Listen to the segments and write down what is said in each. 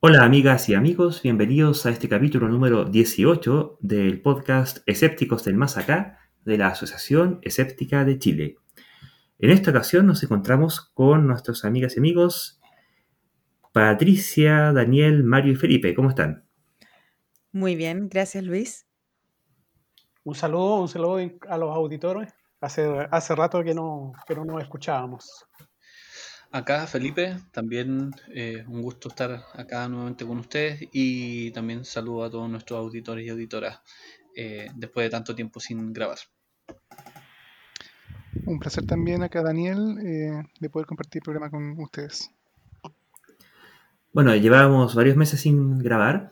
Hola amigas y amigos, bienvenidos a este capítulo número 18 del podcast Escépticos del Más Acá de la Asociación Escéptica de Chile. En esta ocasión nos encontramos con nuestros amigas y amigos Patricia, Daniel, Mario y Felipe. ¿Cómo están? Muy bien, gracias Luis. Un saludo, un saludo a los auditores. Hace, hace rato que no, que no nos escuchábamos. Acá Felipe, también eh, un gusto estar acá nuevamente con ustedes y también saludo a todos nuestros auditores y auditoras eh, después de tanto tiempo sin grabar. Un placer también acá Daniel eh, de poder compartir el programa con ustedes. Bueno, llevábamos varios meses sin grabar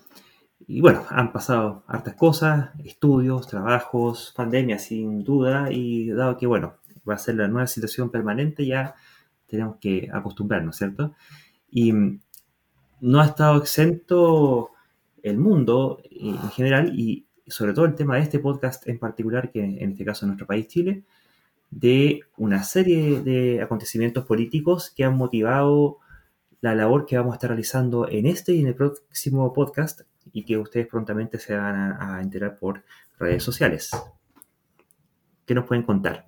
y bueno, han pasado hartas cosas, estudios, trabajos, pandemia sin duda y dado que bueno, va a ser la nueva situación permanente ya tenemos que acostumbrarnos, ¿cierto? Y mm, no ha estado exento el mundo en general y sobre todo el tema de este podcast en particular, que en este caso en nuestro país Chile, de una serie de acontecimientos políticos que han motivado la labor que vamos a estar realizando en este y en el próximo podcast y que ustedes prontamente se van a, a enterar por redes sociales. ¿Qué nos pueden contar?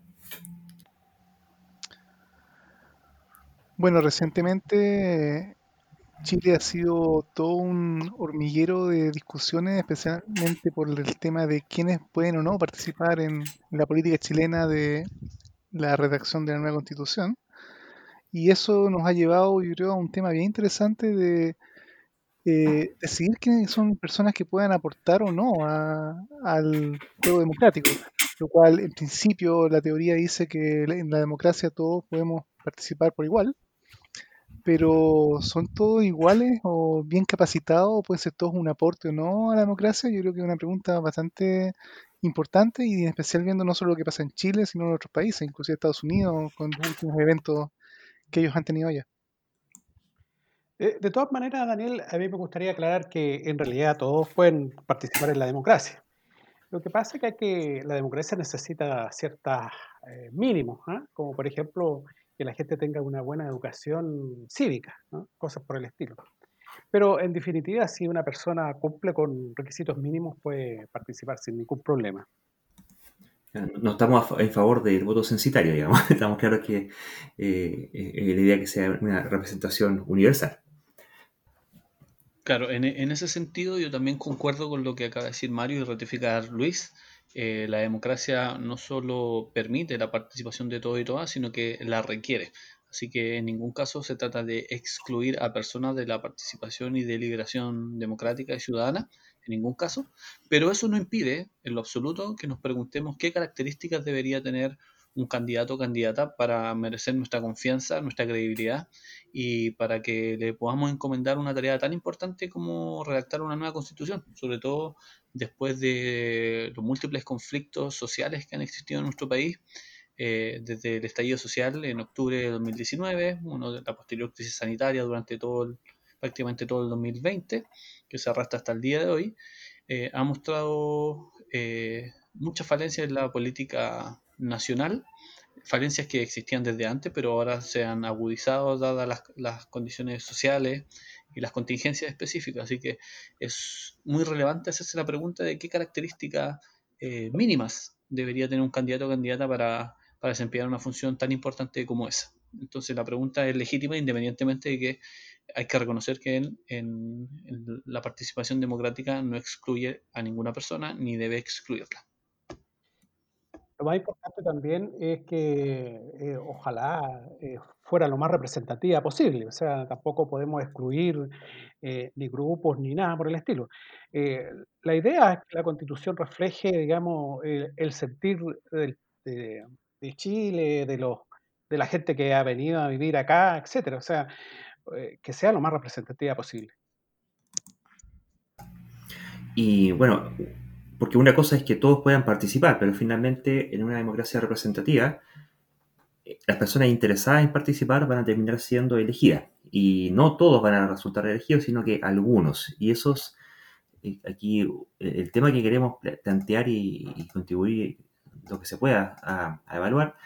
Bueno, recientemente Chile ha sido todo un hormiguero de discusiones, especialmente por el tema de quiénes pueden o no participar en la política chilena de la redacción de la nueva constitución. Y eso nos ha llevado, yo creo, a un tema bien interesante de eh, decidir quiénes son personas que puedan aportar o no al juego democrático. Lo cual, en principio, la teoría dice que en la democracia todos podemos participar por igual pero ¿son todos iguales o bien capacitados o pueden ser todos un aporte o no a la democracia? Yo creo que es una pregunta bastante importante y en especial viendo no solo lo que pasa en Chile, sino en otros países, inclusive Estados Unidos, con los últimos eventos que ellos han tenido ya. Eh, de todas maneras, Daniel, a mí me gustaría aclarar que en realidad todos pueden participar en la democracia. Lo que pasa es que, la democracia necesita ciertos eh, mínimos, ¿ah? como por ejemplo que la gente tenga una buena educación cívica, cosas por el estilo. Pero en definitiva, si una persona cumple con requisitos mínimos, puede participar sin ningún problema. No estamos en favor del voto censitario, digamos. Estamos claros que eh, eh, la idea que sea una representación universal. Claro, en, en, ese sentido yo también concuerdo con lo que acaba de decir Mario y ratificar Luis. Eh, la democracia no solo permite la participación de todo y todas, sino que la requiere. Así que en ningún caso se trata de excluir a personas de la participación y deliberación democrática y ciudadana, en ningún caso, pero eso no impide en lo absoluto que nos preguntemos qué características debería tener un candidato o candidata para merecer nuestra confianza, nuestra credibilidad y para que le podamos encomendar una tarea tan importante como redactar una nueva constitución, sobre todo después de los múltiples conflictos sociales que han existido en nuestro país. Eh, desde el estallido social en octubre de 2019, uno de la posterior crisis sanitaria durante todo prácticamente todo el 2020, que se arrastra hasta el día de hoy, eh, ha mostrado eh, muchas falencias en la política nacional, falencias que existían desde antes, pero ahora se han agudizado dadas las, condiciones sociales y las contingencias específicas. Así que es muy relevante hacerse la pregunta de qué características eh, mínimas debería tener un candidato o candidata para, desempeñar una función tan importante como esa. Entonces la pregunta es legítima independientemente de que hay que reconocer que en la participación democrática no excluye a ninguna persona ni debe excluirla. Lo más importante también es que eh, ojalá eh, fuera lo más representativa posible, o sea, tampoco podemos excluir eh, ni grupos ni nada por el estilo. la idea es que la constitución refleje, digamos, el, sentir de, Chile, de, los, de la gente que ha venido a vivir acá, etcétera, o sea, que sea lo más representativa posible. Y bueno, porque una cosa es que todos puedan participar, pero finalmente en una democracia representativa, eh, las personas interesadas en participar van a terminar siendo elegidas. Y no todos van a resultar elegidos, sino que algunos. Y esos, eh, aquí, eh, el tema que queremos plantear y, contribuir lo que se pueda a, evaluar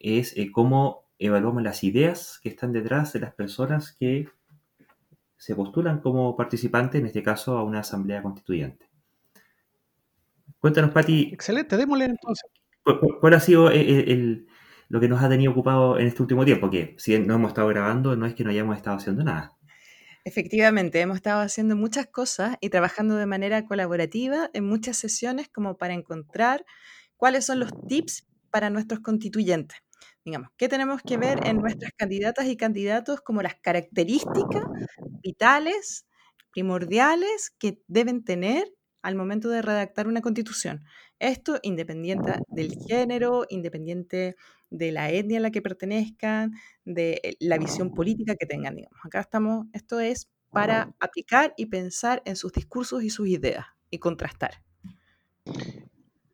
es cómo evaluamos las ideas que están detrás de las personas que se postulan como participantes, en este caso, a una asamblea constituyente. Cuéntanos, Pati. Excelente, démosle entonces. ¿Cuál, ha sido lo que nos ha tenido ocupado en este último tiempo? Que si no hemos estado grabando, no es que no hayamos estado haciendo nada. Efectivamente, hemos estado haciendo muchas cosas y trabajando de manera colaborativa en muchas sesiones como para encontrar cuáles son los tips para nuestros constituyentes. Digamos, ¿qué tenemos que ver en nuestras candidatas y candidatos como las características vitales, primordiales que deben tener al momento de redactar una constitución? Esto independiente del género, independiente de la etnia a la que pertenezcan, de eh, la visión política que tengan, digamos. Acá estamos, esto es para aplicar y pensar en sus discursos y sus ideas y contrastar.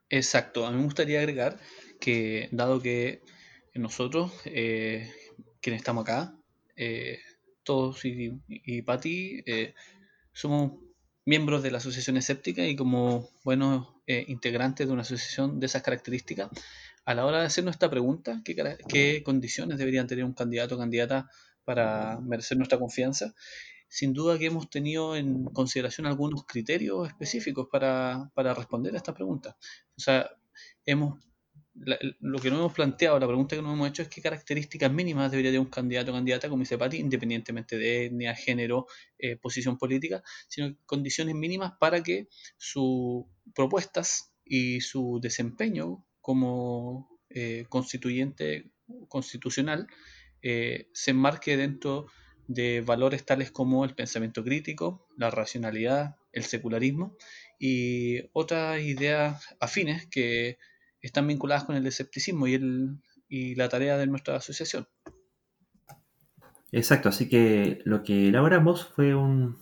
Exacto, a mí me gustaría agregar que dado que nosotros, eh, quienes estamos acá, eh, todos y, y Patti, somos miembros de la Asociación Escéptica y como buenos integrantes de una asociación de esas características, a la hora de hacernos esta pregunta, ¿qué, condiciones deberían tener un candidato o candidata para merecer nuestra confianza? Sin duda que hemos tenido en consideración algunos criterios específicos para, responder a esta pregunta. O sea, hemos, lo que no hemos planteado, la pregunta que nos hemos hecho es qué características mínimas debería tener un candidato o candidata, como dice Pati, independientemente de etnia, género, eh, posición política, sino condiciones mínimas para que sus propuestas y su desempeño como eh, constituyente constitucional eh, se enmarque dentro de valores tales como el pensamiento crítico, la racionalidad, el secularismo y otras ideas afines que están vinculadas con el escepticismo y, el, y la tarea de nuestra asociación. Exacto, así que lo que elaboramos fue un,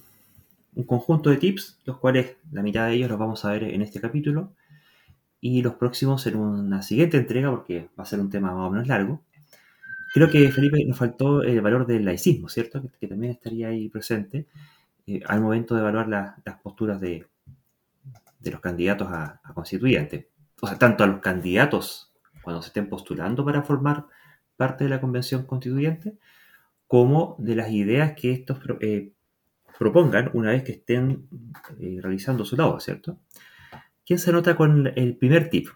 un conjunto de tips, los cuales la mitad de ellos los vamos a ver en este capítulo, y los próximos en una siguiente entrega, porque va a ser un tema más o menos largo. Creo que, Felipe, nos faltó el valor del laicismo, ¿cierto? Que, también estaría ahí presente eh, al momento de evaluar las posturas de, de, los candidatos a, constituyentes. O sea, tanto a los candidatos cuando se estén postulando para formar parte de la convención constituyente, como de las ideas que estos eh, propongan una vez que estén eh, realizando su labor, ¿cierto? ¿Quién se anota con el primer tip?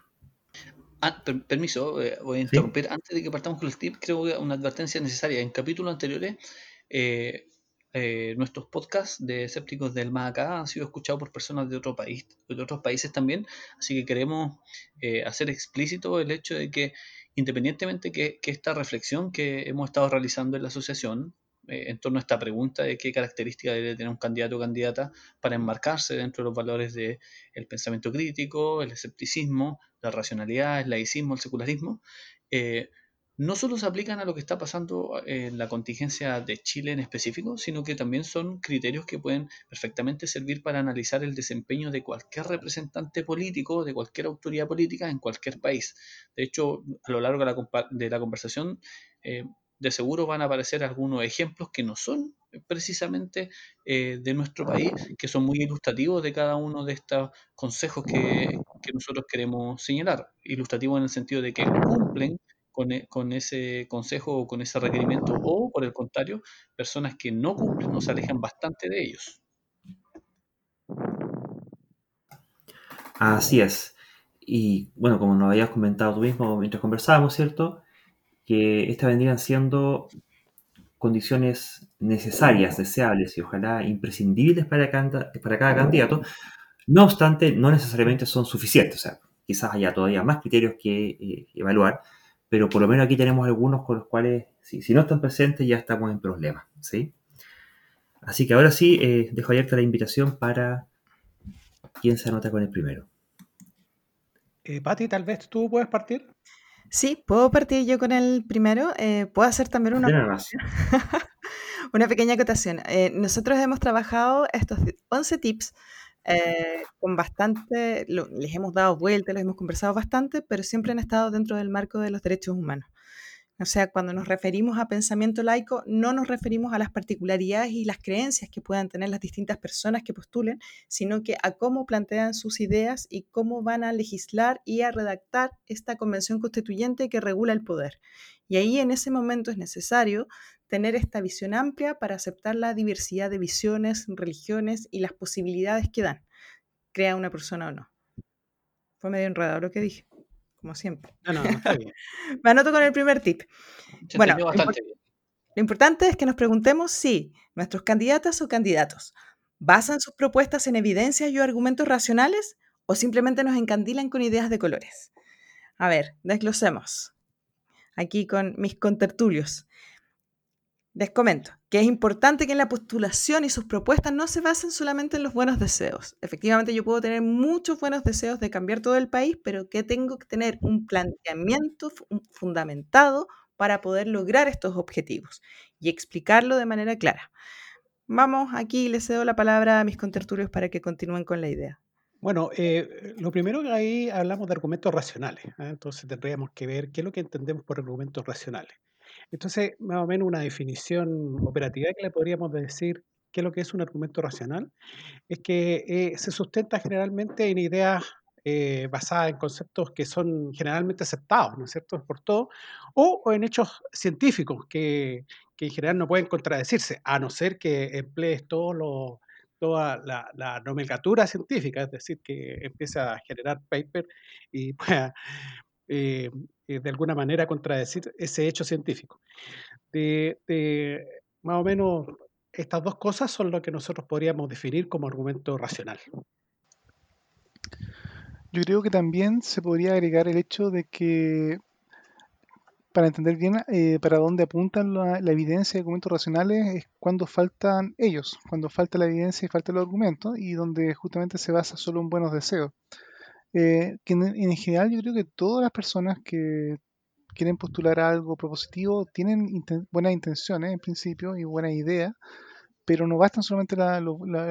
Ah, permiso, eh, voy a interrumpir. Antes de que partamos con el tip, creo que una advertencia necesaria. En capítulos anteriores, eh, eh, nuestros podcasts de escépticos del más acá han sido escuchados por personas de otro país, de otros países también. Así que queremos hacer explícito el hecho de que, independientemente que, que esta reflexión que hemos estado realizando en la asociación, eh, en torno a esta pregunta de qué características debe tener un candidato o candidata para enmarcarse dentro de los valores del pensamiento crítico, el escepticismo, la racionalidad, el laicismo, el secularismo, eh, no solo se aplican a lo que está pasando en la contingencia de Chile en específico, sino que también son criterios que pueden perfectamente servir para analizar el desempeño de cualquier representante político, de cualquier autoridad política en cualquier país. De hecho, a lo largo de la, de la conversación, eh, de seguro van a aparecer algunos ejemplos que no son precisamente eh, de nuestro país, que son muy ilustrativos de cada uno de estos consejos que, nosotros queremos señalar. Ilustrativos en el sentido de que cumplen con, e, con, ese consejo o con ese requerimiento, o por el contrario, personas que no cumplen se alejan bastante de ellos. Así es. Y bueno, como nos habías comentado tú mismo mientras conversábamos, ¿cierto? que estas vendrían siendo condiciones necesarias, deseables y ojalá imprescindibles para cada, para cada candidato. No obstante, no necesariamente son suficientes. O sea, quizás haya todavía más criterios que eh, evaluar, pero por lo menos aquí tenemos algunos con los cuales, si, si no están presentes, ya estamos en problemas. ¿sí? Así que ahora sí, eh, dejo abierta la invitación para quien se anota con el primero. Eh, Pati, tal vez tú puedes partir. Sí, puedo partir yo con el primero. Eh, puedo hacer también una, una pequeña acotación. Eh, nosotros hemos trabajado estos 11 tips eh, con bastante, les hemos dado vueltas, les hemos conversado bastante, pero siempre han estado dentro del marco de los derechos humanos. O sea, cuando nos referimos a pensamiento laico, no nos referimos a las particularidades y las creencias que puedan tener las distintas personas que postulen, sino que a cómo plantean sus ideas y cómo van a legislar y a redactar esta convención constituyente que regula el poder. Y ahí en ese momento es necesario tener esta visión amplia para aceptar la diversidad de visiones, religiones y las posibilidades que dan, crea una persona o no. Fue medio enredado lo que dije, como siempre. No, no, está bien. Me anoto con el primer tip. Se Bueno, lo bien. Lo importante es que nos preguntemos si nuestros candidatas o candidatos basan sus propuestas en evidencias y argumentos racionales o simplemente nos encandilan con ideas de colores. A ver, desglosemos. Aquí con mis contertulios. Les comento que es importante que en la postulación y sus propuestas no se basen solamente en los buenos deseos. Efectivamente, yo puedo tener muchos buenos deseos de cambiar todo el país, pero que tengo que tener un planteamiento fu- un- fundamentado para poder lograr estos objetivos y explicarlo de manera clara. Vamos, aquí les cedo la palabra a mis contertulios para que continúen con la idea. Bueno, eh, lo primero que ahí hablamos de argumentos racionales. ¿eh? Entonces tendríamos que ver qué es lo que entendemos por argumentos racionales. Entonces, más o menos una definición operativa que le podríamos decir qué es lo que es un argumento racional, es que eh, se sustenta generalmente en ideas eh, basadas en conceptos que son generalmente aceptados, ¿no es cierto?, por todos, o, o en hechos científicos que, que en general no pueden contradecirse, a no ser que emplees todos los toda la, la nomenclatura científica, es decir, que empiece a generar paper y pueda eh, eh, de alguna manera contradecir ese hecho científico. De, de- más o menos estas dos cosas son lo que nosotros podríamos definir como argumento racional. Yo creo que también se podría agregar el hecho de que, para entender bien eh, para dónde apuntan la, evidencia y argumentos racionales, es cuando faltan ellos, cuando falta la evidencia y faltan los argumentos, y donde justamente se basa solo en buenos deseos. Eh, que en, en general yo creo que todas las personas que quieren postular algo propositivo tienen buenas intenciones en principio y buenas ideas, pero no bastan solamente las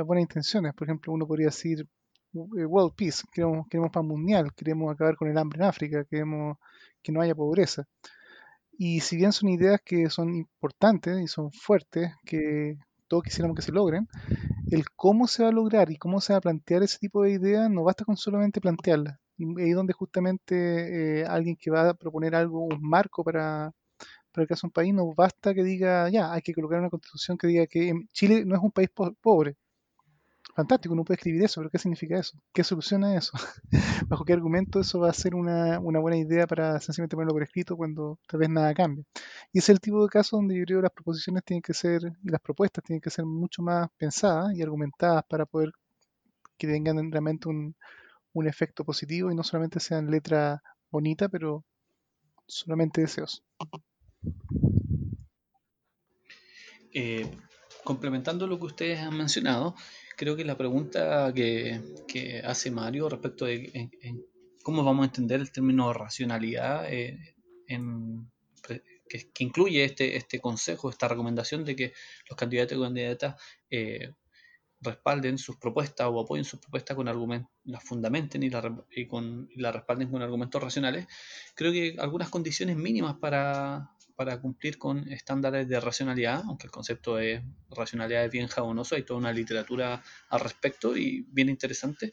buenas intenciones. Por ejemplo, uno podría decir eh, World Peace, queremos, queremos paz mundial, queremos acabar con el hambre en África, queremos que no haya pobreza. Y si bien son ideas que son importantes y son fuertes, que todos quisiéramos que se logren, el cómo se va a lograr y cómo se va a plantear ese tipo de ideas no basta con solamente plantearlas. Y ahí es donde justamente eh, alguien que va a proponer algo, un marco para, para el caso de un país, no basta que diga, ya, hay que colocar una constitución que diga que Chile no es un país po- pobre. Fantástico, uno puede escribir eso, pero ¿qué significa eso? ¿Qué soluciona eso? ¿Bajo qué argumento eso va a ser una, una buena idea para sencillamente ponerlo por escrito cuando tal vez nada cambia? Y es el tipo de caso donde yo creo que las proposiciones tienen que ser, las propuestas tienen que ser mucho más pensadas y argumentadas para poder que tengan realmente un, un efecto positivo y no solamente sean letra bonita, pero solamente deseos. Eh, complementando lo que ustedes han mencionado, creo que la pregunta que, hace Mario respecto de cómo vamos a entender el término racionalidad eh, que, incluye este, este consejo, esta recomendación de que los candidatos y candidatas eh, respalden sus propuestas o apoyen sus propuestas con argumentos, las fundamenten y, la, y y la respalden con argumentos racionales, creo que algunas condiciones mínimas para, para cumplir con estándares de racionalidad, aunque el concepto de racionalidad es bien jabonoso, hay toda una literatura al respecto y bien interesante,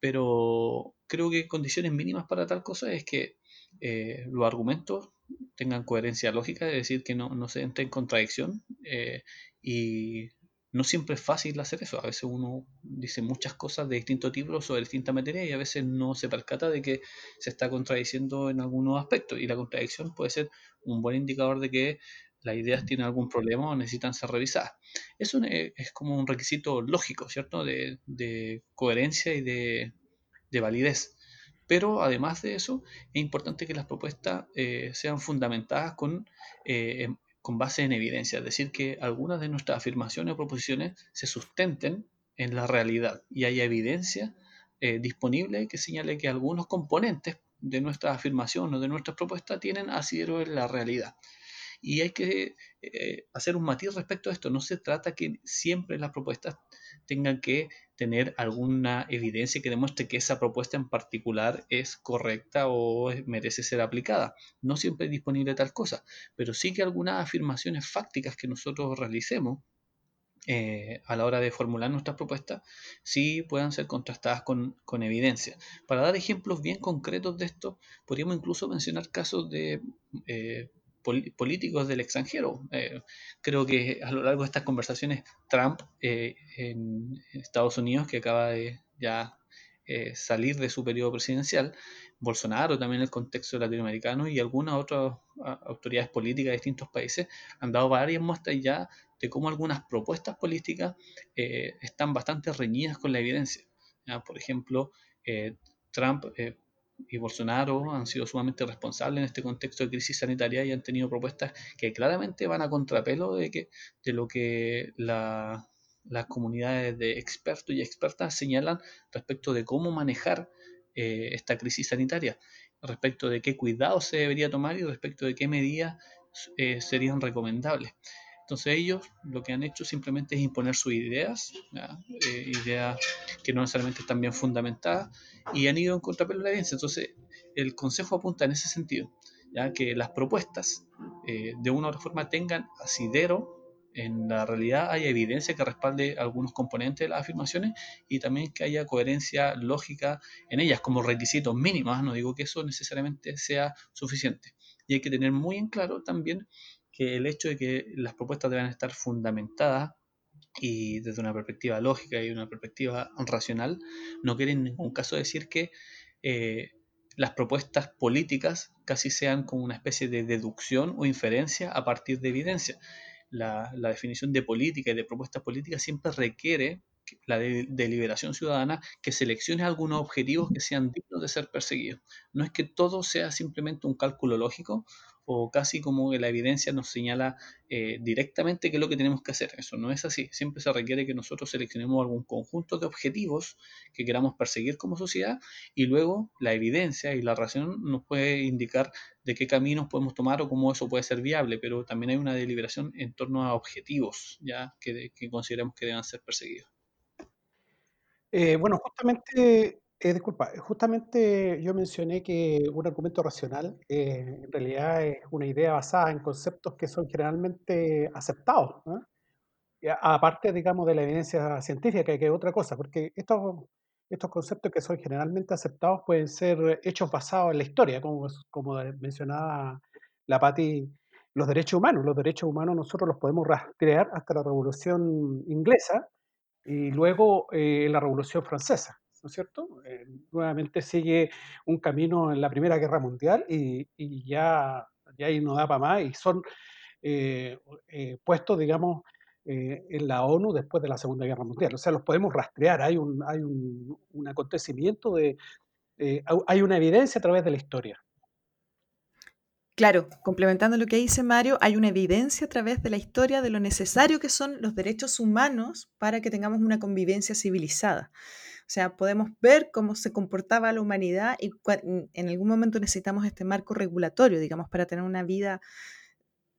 pero creo que condiciones mínimas para tal cosa es que eh, los argumentos tengan coherencia lógica, es decir, que no, se entre en contradicción eh, y no siempre es fácil hacer eso. A veces uno dice muchas cosas de distinto tipo sobre distintas materias y a veces no se percata de que se está contradiciendo en algunos aspectos y la contradicción puede ser un buen indicador de que las ideas tienen algún problema o necesitan ser revisadas. Eso es es como un requisito lógico, ¿cierto? De, de coherencia y de, de validez. Pero además de eso, es importante que las propuestas eh, sean fundamentadas con, eh, en- con base en evidencia, es decir, que algunas de nuestras afirmaciones o proposiciones se sustenten en la realidad y haya evidencia eh, disponible que señale que algunos componentes de nuestra afirmación o de nuestras propuestas tienen asidero en la realidad. Y hay que eh, hacer un matiz respecto a esto. No se trata que siempre las propuestas tengan que tener alguna evidencia que demuestre que esa propuesta en particular es correcta o merece ser aplicada. No siempre es disponible tal cosa, pero sí que algunas afirmaciones fácticas que nosotros realicemos eh, a la hora de formular nuestras propuestas sí puedan ser contrastadas con, con evidencia. Para dar ejemplos bien concretos de esto, podríamos incluso mencionar casos de eh, políticos del extranjero. Eh, creo que a lo largo de estas conversaciones, Trump eh, en Estados Unidos, que acaba de ya salir de su periodo presidencial, Bolsonaro también en el contexto latinoamericano y algunas otras autoridades políticas de distintos países han dado varias muestras ya de cómo algunas propuestas políticas están bastante reñidas con la evidencia. Por ejemplo, Trump y Bolsonaro han sido sumamente responsables en este contexto de crisis sanitaria y han tenido propuestas que claramente van a contrapelo de, que, de lo que las comunidades de expertos y expertas señalan respecto de cómo manejar eh, esta crisis sanitaria, respecto de qué cuidados se debería tomar y respecto de qué medidas eh, serían recomendables. Entonces ellos lo que han hecho simplemente es imponer sus ideas, eh, ideas que no necesariamente están bien fundamentadas, y han ido en contrapelo de la evidencia. Entonces el Consejo apunta en ese sentido, ya que las propuestas eh, de una u otra forma tengan asidero en la realidad haya evidencia que respalde algunos componentes de las afirmaciones y también que haya coherencia lógica en ellas como requisitos mínimos. No digo que eso necesariamente sea suficiente. Y hay que tener muy en claro también el hecho de que las propuestas deben estar fundamentadas y desde una perspectiva lógica y una perspectiva racional, no quiere en ningún caso decir que eh, las propuestas políticas casi sean como una especie de deducción o inferencia a partir de evidencia. La definición de política y de propuestas políticas siempre requiere la deliberación ciudadana que seleccione algunos objetivos que sean dignos de ser perseguidos. No es que todo sea simplemente un cálculo lógico o casi como que la evidencia nos señala eh, directamente qué es lo que tenemos que hacer. Eso no es así. Siempre se requiere que nosotros seleccionemos algún conjunto de objetivos que queramos perseguir como sociedad y luego la evidencia y la razón nos puede indicar de qué caminos podemos tomar o cómo eso puede ser viable, pero también hay una deliberación en torno a objetivos ya que, que consideramos que deben ser perseguidos. Eh, bueno, justamente, eh, disculpa, justamente yo mencioné que un argumento racional eh, en realidad es una idea basada en conceptos que son generalmente aceptados, aparte, digamos, de la evidencia científica, que es otra cosa, porque estos, estos conceptos que son generalmente aceptados pueden ser hechos basados en la historia, como, como mencionaba la Patti, los derechos humanos. Los derechos humanos nosotros los podemos rastrear hasta la Revolución Inglesa, y luego eh, la Revolución Francesa, ¿no es cierto? Eh, nuevamente sigue un camino en la Primera Guerra Mundial y, ya, ya ahí no da para más y son eh, puestos, digamos, en la ONU después de la Segunda Guerra Mundial. O sea, los podemos rastrear, hay un, hay un, un acontecimiento, de, hay una evidencia a través de la historia. Claro, complementando lo que dice Mario, hay una evidencia a través de la historia de lo necesario que son los derechos humanos para que tengamos una convivencia civilizada. O sea, podemos ver cómo se comportaba la humanidad y en algún momento necesitamos este marco regulatorio, digamos, para tener una vida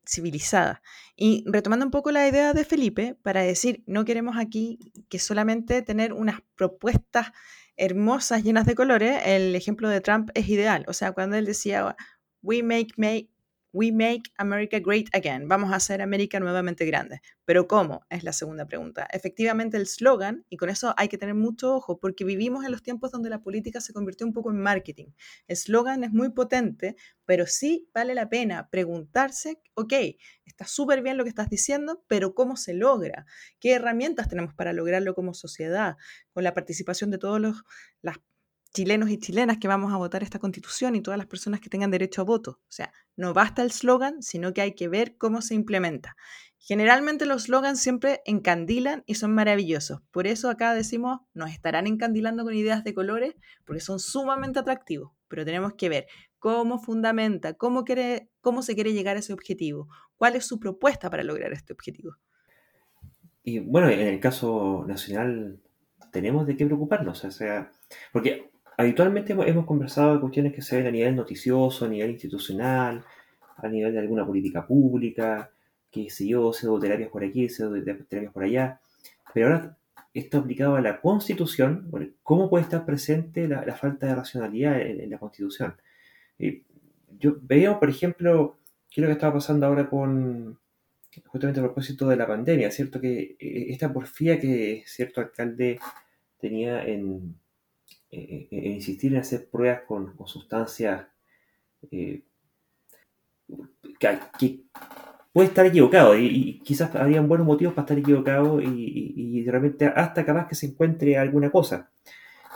civilizada. Y retomando un poco la idea de Felipe, para decir, no queremos aquí que solamente tener unas propuestas hermosas, llenas de colores, el ejemplo de Trump es ideal. O sea, cuando él decía, We make, make, we make America great again. Vamos a hacer América nuevamente grande. Pero ¿cómo? Es la segunda pregunta. Efectivamente, el slogan, y con eso hay que tener mucho ojo, porque vivimos en los tiempos donde la política se convirtió un poco en marketing. El slogan es muy potente, pero sí vale la pena preguntarse, ok, está súper bien lo que estás diciendo, pero ¿cómo se logra? ¿Qué herramientas tenemos para lograrlo como sociedad? Con la participación de todos los, las chilenos y chilenas que vamos a votar esta constitución y todas las personas que tengan derecho a voto. O sea, no basta el slogan, sino que hay que ver cómo se implementa. Generalmente los slogans siempre encandilan y son maravillosos. Por eso acá decimos, nos estarán encandilando con ideas de colores porque son sumamente atractivos. Pero tenemos que ver cómo fundamenta, cómo, quiere, cómo se quiere llegar a ese objetivo, cuál es su propuesta para lograr este objetivo. Y bueno, en el caso nacional tenemos de qué preocuparnos, o sea, porque habitualmente hemos, conversado de cuestiones que se ven a nivel noticioso, a nivel institucional, a nivel de alguna política pública, que sé yo, terapias por aquí, terapias por allá. Pero ahora, esto aplicado a la Constitución, ¿cómo puede estar presente la, falta de racionalidad en, la Constitución? Eh, yo veía, por ejemplo, qué es lo que estaba pasando ahora con, justamente a propósito de la pandemia, ¿cierto? Que eh, esta porfía que cierto alcalde tenía en, eh, eh, insistir en hacer pruebas con, sustancias eh, que, puede estar equivocado y, quizás habrían buenos motivos para estar equivocado y, y, realmente hasta capaz que se encuentre alguna cosa.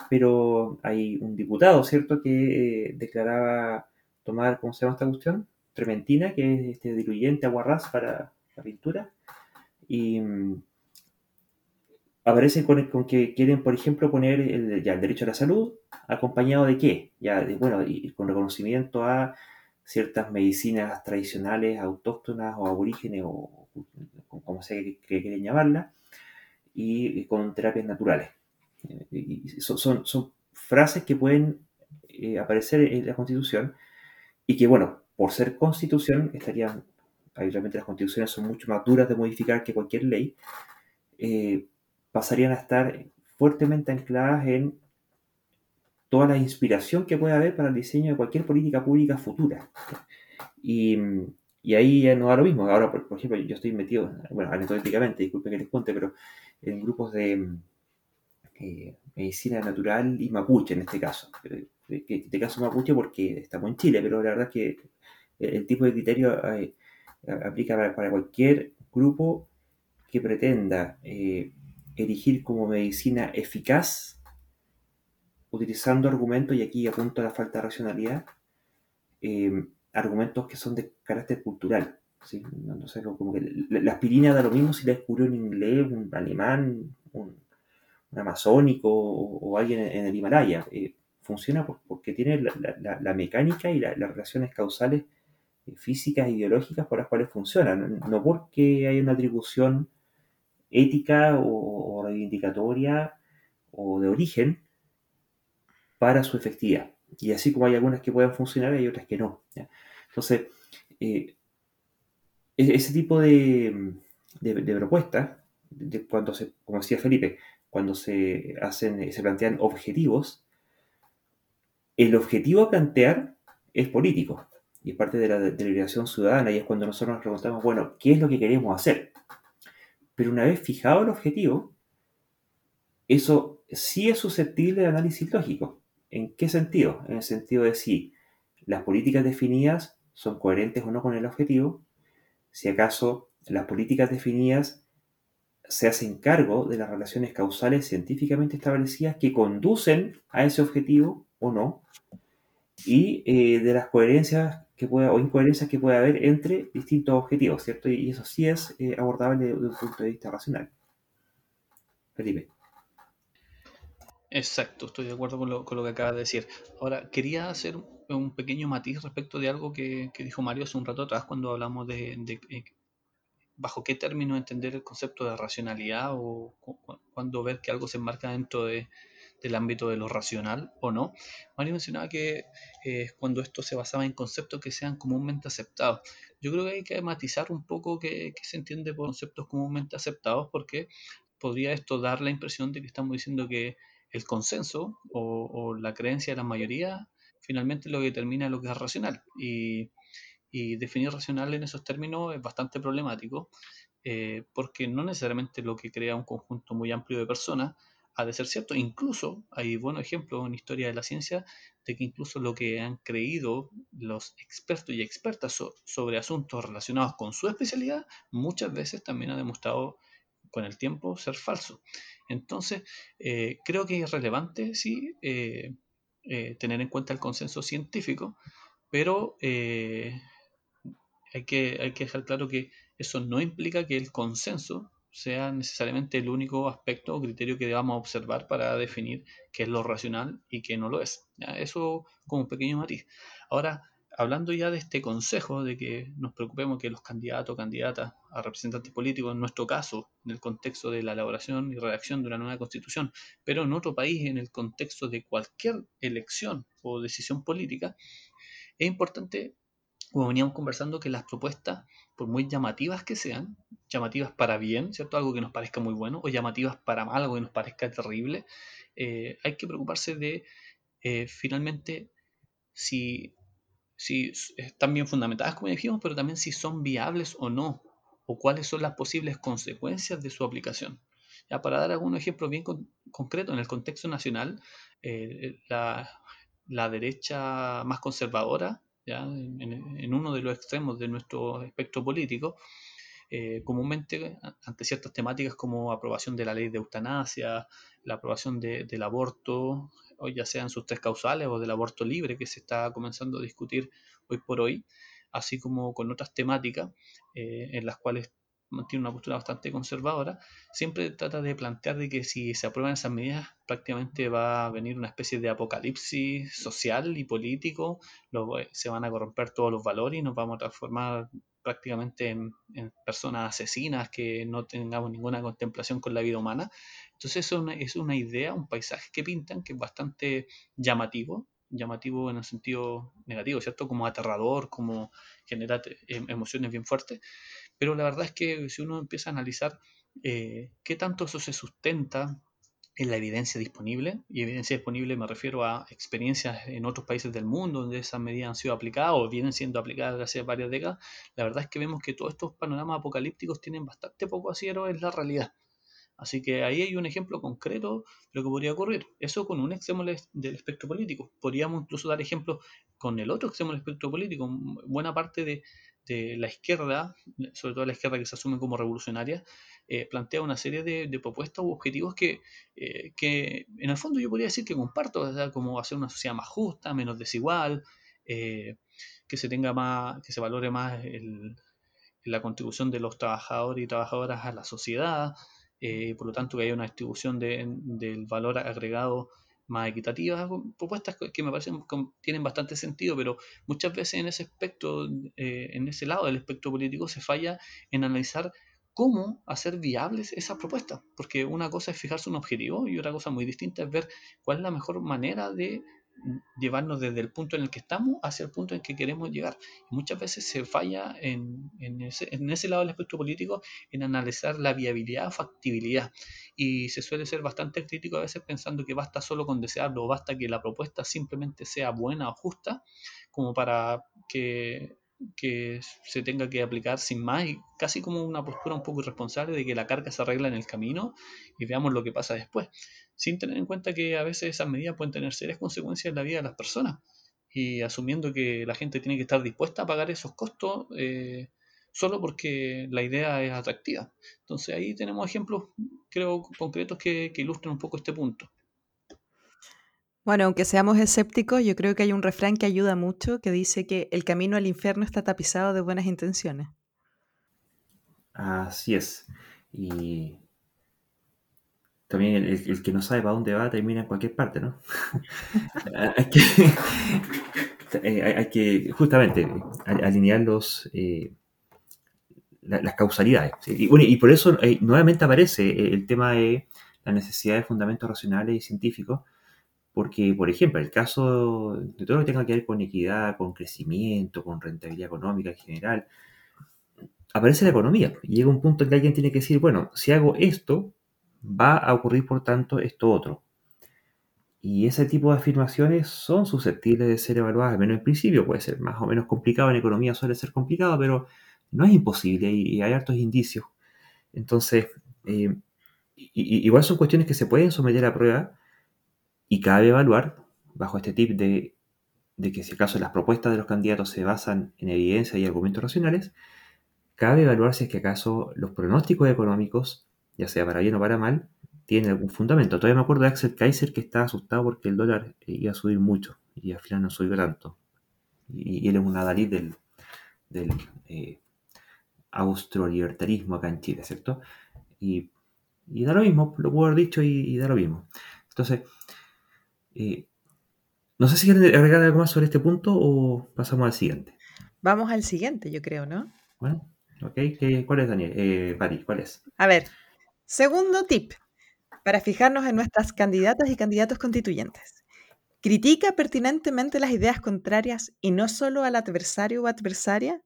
Pero hay un diputado, ¿cierto?, que eh, declaraba tomar, ¿cómo se llama esta cuestión? Trementina, que es este diluyente aguarrás para la pintura. Y mm, aparecen con, que quieren, por ejemplo, poner el, ya, el derecho a la salud, acompañado de qué? Ya, bueno, y con reconocimiento a ciertas medicinas tradicionales, autóctonas o aborígenes, o como sea que, quieren llamarla, y, con terapias naturales. Y son, son, frases que pueden eh, aparecer en la Constitución y que, bueno, por ser Constitución, estarían, habitualmente las Constituciones son mucho más duras de modificar que cualquier ley, eh, pasarían a estar fuertemente ancladas en toda la inspiración que puede haber para el diseño de cualquier política pública futura. Y, y ahí ya no da lo mismo. Ahora, por, ejemplo, yo estoy metido, bueno, anecdóticamente, disculpen que les cuente, pero en grupos de eh, medicina natural y mapuche en este caso. En este caso mapuche porque estamos en Chile, pero la verdad es que el tipo de criterio eh, aplica para, cualquier grupo que pretenda eh, erigir como medicina eficaz utilizando argumentos, y aquí apunto a la falta de racionalidad, eh, argumentos que son de carácter cultural. ¿sí? No, sé, como que la, aspirina da lo mismo si la descubrió un inglés, un alemán, un, amazónico o, alguien en, el Himalaya. Eh, funciona porque tiene la, mecánica y las relaciones causales eh, físicas y biológicas por las cuales funciona, no, porque hay una atribución ética o, o reivindicatoria o de origen para su efectividad. Y así como hay algunas que puedan funcionar, hay otras que no. Entonces, eh, e-, ese tipo de, propuestas, cuando se, como decía Felipe, cuando se hacen, se plantean objetivos, el objetivo a plantear es político y es parte de la deliberación ciudadana y es cuando nosotros nos preguntamos, bueno, ¿qué es lo que queremos hacer? Pero una vez fijado el objetivo, eso sí es susceptible de análisis lógico. ¿En qué sentido? En el sentido de si las políticas definidas son coherentes o no con el objetivo, si acaso las políticas definidas se hacen cargo de las relaciones causales científicamente establecidas que conducen a ese objetivo o no, y eh, de las coherencias que pueda, o incoherencias que puede haber entre distintos objetivos, ¿cierto? Y eso sí es eh, abordable desde un punto de vista racional. Felipe. Exacto, estoy de acuerdo con lo, con lo que acabas de decir. Ahora, quería hacer un pequeño matiz respecto de algo que, dijo Mario hace un rato atrás cuando hablamos de, eh, bajo qué término entender el concepto de racionalidad o cuando ver que algo se enmarca dentro de, del ámbito de lo racional o no. Mario mencionaba que eh, cuando esto se basaba en conceptos que sean comúnmente aceptados. Yo creo que hay que matizar un poco qué, se entiende por conceptos comúnmente aceptados porque podría esto dar la impresión de que estamos diciendo que el consenso o, la creencia de la mayoría finalmente lo que determina lo que es racional. Y, definir racional en esos términos es bastante problemático eh, porque no necesariamente lo que crea un conjunto muy amplio de personas ha de ser cierto. Incluso hay buenos ejemplos en historia de la ciencia de que incluso lo que han creído los expertos y expertas sobre asuntos relacionados con su especialidad muchas veces también ha demostrado con el tiempo ser falso. Entonces, eh, creo que es relevante, sí, eh, eh, tener en cuenta el consenso científico, pero hay, que, hay que dejar claro que eso no implica que el consenso sea necesariamente el único aspecto o criterio que debamos observar para definir qué es lo racional y qué no lo es. Eso como un pequeño matiz. Ahora, hablando ya de este consejo, de que nos preocupemos que los candidatos o candidatas a representantes políticos, en nuestro caso, en el contexto de la elaboración y redacción de una nueva constitución, pero en otro país, en el contexto de cualquier elección o decisión política, es importante, como veníamos conversando, que las propuestas, por muy llamativas que sean, llamativas para bien, ¿cierto? Algo que nos parezca muy bueno, o llamativas para mal, algo que nos parezca terrible, eh, hay que preocuparse de eh, finalmente si si están bien fundamentadas, como dijimos, pero también si son viables o no, o cuáles son las posibles consecuencias de su aplicación. Ya, para dar algún ejemplo bien concreto, en el contexto nacional, eh, la, derecha más conservadora ¿ya? En, uno de los extremos de nuestro espectro político, eh, comúnmente ante ciertas temáticas como aprobación de la ley de eutanasia, la aprobación del aborto, o ya sean sus tres causales o del aborto libre que se está comenzando a discutir hoy por hoy, así como con otras temáticas eh, en las cuales mantiene una postura bastante conservadora, siempre trata de plantear de que si se aprueban esas medidas prácticamente va a venir una especie de apocalipsis social y político, eh, se van a corromper todos los valores y nos vamos a transformar prácticamente en, personas asesinas que no tengamos ninguna contemplación con la vida humana. Entonces eso es una idea, un paisaje que pintan que es bastante llamativo, llamativo en el sentido negativo, ¿cierto? Como aterrador, como genera em, emociones bien fuertes. Pero la verdad es que si uno empieza a analizar eh, qué tanto eso se sustenta en la evidencia disponible, y evidencia disponible me refiero a experiencias en otros países del mundo donde esas medidas han sido aplicadas o vienen siendo aplicadas hace varias décadas, la verdad es que vemos que todos estos panoramas apocalípticos tienen bastante poco asiero en la realidad. Así que ahí hay un ejemplo concreto de lo que podría ocurrir. Eso con un extremo del espectro político. Podríamos incluso dar ejemplos con el otro extremo del espectro político. Buena parte de, la izquierda, sobre todo la izquierda que se asume como revolucionaria, eh, plantea una serie de, propuestas u objetivos que, eh, que, en el fondo yo podría decir que comparto, como hacer una sociedad más justa, menos desigual, eh, que se tenga más, que se valore más la contribución de los trabajadores y trabajadoras a la sociedad, por lo tanto que haya una distribución del valor agregado más equitativa, propuestas que me parecen que tienen bastante sentido, pero muchas veces en ese aspecto, eh, en ese lado del espectro político se falla en analizar cómo hacer viables esas propuestas, porque una cosa es fijarse un objetivo y otra cosa muy distinta es ver cuál es la mejor manera de llevarnos desde el punto en el que estamos hacia el punto en que queremos llegar. muchas veces se falla en, ese, lado del espectro político en analizar la viabilidad factibilidad. Y se suele ser bastante crítico a veces pensando que basta solo con desearlo o basta que la propuesta simplemente sea buena o justa como para que que se tenga que aplicar sin más y casi como una postura un poco irresponsable de que la carga se arregla en el camino y veamos lo que pasa después sin tener en cuenta que a veces esas medidas pueden tener serias consecuencias en la vida de las personas y asumiendo que la gente tiene que estar dispuesta a pagar esos costos eh, solo porque la idea es atractiva. Entonces ahí tenemos ejemplos, creo, concretos que, que ilustran un poco este punto. Bueno, aunque seamos escépticos, yo creo que hay un refrán que ayuda mucho que dice que el camino al infierno está tapizado de buenas intenciones. Así es. Y también el, que no sabe para dónde va termina en cualquier parte, ¿no? Eh, hay, que, justamente alinear los, eh, las causalidades. Y, y, por eso eh, nuevamente aparece el tema de la necesidad de fundamentos racionales y científicos, porque, por ejemplo, el caso de todo lo que tenga que ver con equidad, con crecimiento, con rentabilidad económica en general, aparece la economía. Y llega un punto en que alguien tiene que decir, bueno, si hago esto, va a ocurrir por tanto esto otro. Y ese tipo de afirmaciones son susceptibles de ser evaluadas, al menos en principio, puede ser más o menos complicado, en economía suele ser complicado, pero no es imposible y, hay hartos indicios. Entonces, eh, igual son cuestiones que se pueden someter a prueba y cabe evaluar bajo este tip de, de que si acaso las propuestas de los candidatos se basan en evidencia y argumentos racionales, cabe evaluar si es que acaso los pronósticos económicos ya sea para bien o para mal, tiene algún fundamento. Todavía me acuerdo de Axel Kaiser que estaba asustado porque el dólar iba a subir mucho y al final no subió tanto. Y, él es un adalid del, del eh, austro-libertarismo acá en Chile, ¿cierto? Y, da lo mismo, lo puedo haber dicho y, da lo mismo. Entonces, eh, no sé si quieren agregar algo más sobre este punto o pasamos al siguiente. Vamos al siguiente, yo creo, ¿no? Bueno, ok. ¿Cuál es, Daniel? Eh, ¿cuál es? A ver, Segundo tip, para fijarnos en nuestras candidatas y candidatos constituyentes. Critica pertinentemente las ideas contrarias y no solo al adversario o adversaria.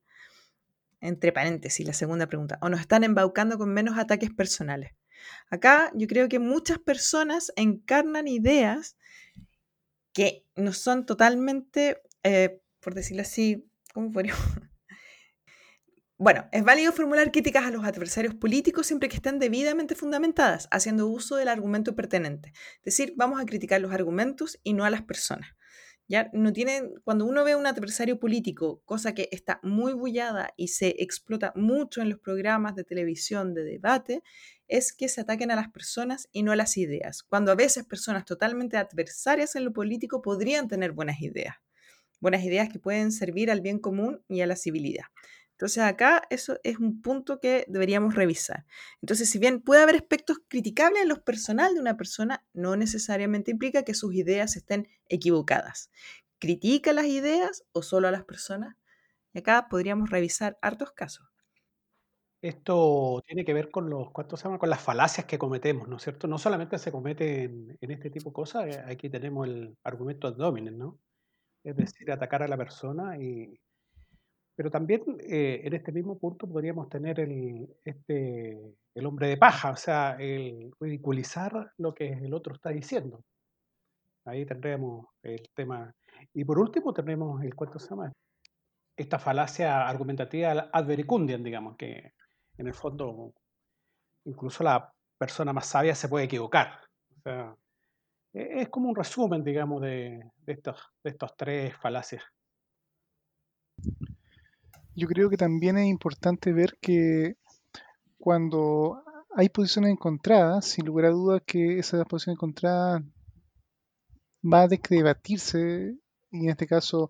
Entre paréntesis, la segunda pregunta. O nos están embaucando con menos ataques personales. Acá yo creo que muchas personas encarnan ideas que no son totalmente, eh, por decirlo así, ¿cómo podríamos? Bueno, es válido formular críticas a los adversarios políticos siempre que estén debidamente fundamentadas, haciendo uso del argumento pertinente. Es decir, vamos a criticar los argumentos y no a las personas. Ya no tienen, cuando uno ve a un adversario político, cosa que está muy bullada y se explota mucho en los programas de televisión de debate, es que se ataquen a las personas y no a las ideas, cuando a veces personas totalmente adversarias en lo político podrían tener buenas ideas, buenas ideas que pueden servir al bien común y a la civilidad. Entonces acá eso es un punto que deberíamos revisar. Entonces, si bien puede haber aspectos criticables en lo personal de una persona, no necesariamente implica que sus ideas estén equivocadas. ¿Critica las ideas o solo a las personas? Y acá podríamos revisar hartos casos. Esto tiene que ver con los, ¿cuánto se llama? Con las falacias que cometemos, ¿no es cierto? No solamente se cometen en este tipo de cosas, eh, aquí tenemos el argumento ad hominem, ¿no? Es decir, atacar a la persona y pero también eh, en este mismo punto podríamos tener el, este, el hombre de paja, o sea, el ridiculizar lo que el otro está diciendo. Ahí tendremos el tema. Y por último tenemos el cuento se llama esta falacia argumentativa ad vericundiam, digamos, que en el fondo incluso la persona más sabia se puede equivocar. O sea, e-, es como un resumen, digamos, de, de estos, de estos tres falacias yo creo que también es importante ver que cuando hay posiciones encontradas, sin lugar a dudas que esa posición encontrada va a debatirse, y en este caso,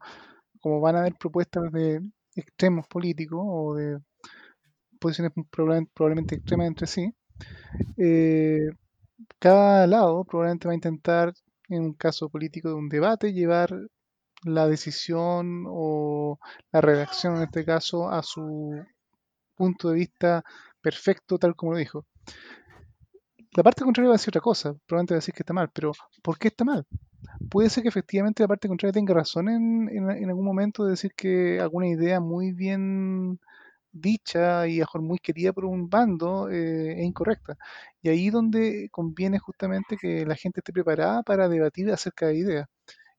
como van a haber propuestas de extremos políticos o de posiciones probablemente extremas entre sí, eh, cada lado probablemente va a intentar, en un caso político de un debate, llevar la decisión o la redacción en este caso a su punto de vista perfecto tal como lo dijo. La parte contraria va a decir otra cosa, probablemente va a decir que está mal, pero ¿por qué está mal? Puede ser que efectivamente la parte contraria tenga razón en, en, algún momento de decir que alguna idea muy bien dicha y mejor muy querida por un bando eh, es incorrecta. Y ahí donde conviene justamente que la gente esté preparada para debatir acerca de ideas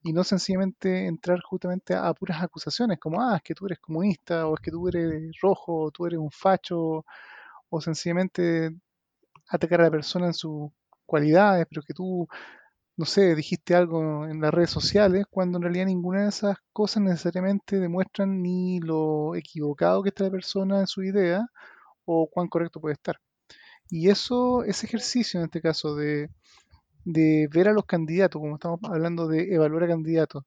y no sencillamente entrar justamente a, puras acusaciones como, ah, es que tú eres comunista, o es que tú eres rojo, o tú eres un facho, o sencillamente atacar a la persona en sus cualidades, pero que tú, no sé, dijiste algo en las redes sociales, cuando en realidad ninguna de esas cosas necesariamente demuestran ni lo equivocado que está la persona en su idea, o cuán correcto puede estar. Y eso, ese ejercicio en este caso de de ver a los candidatos, como estamos hablando de evaluar a candidatos,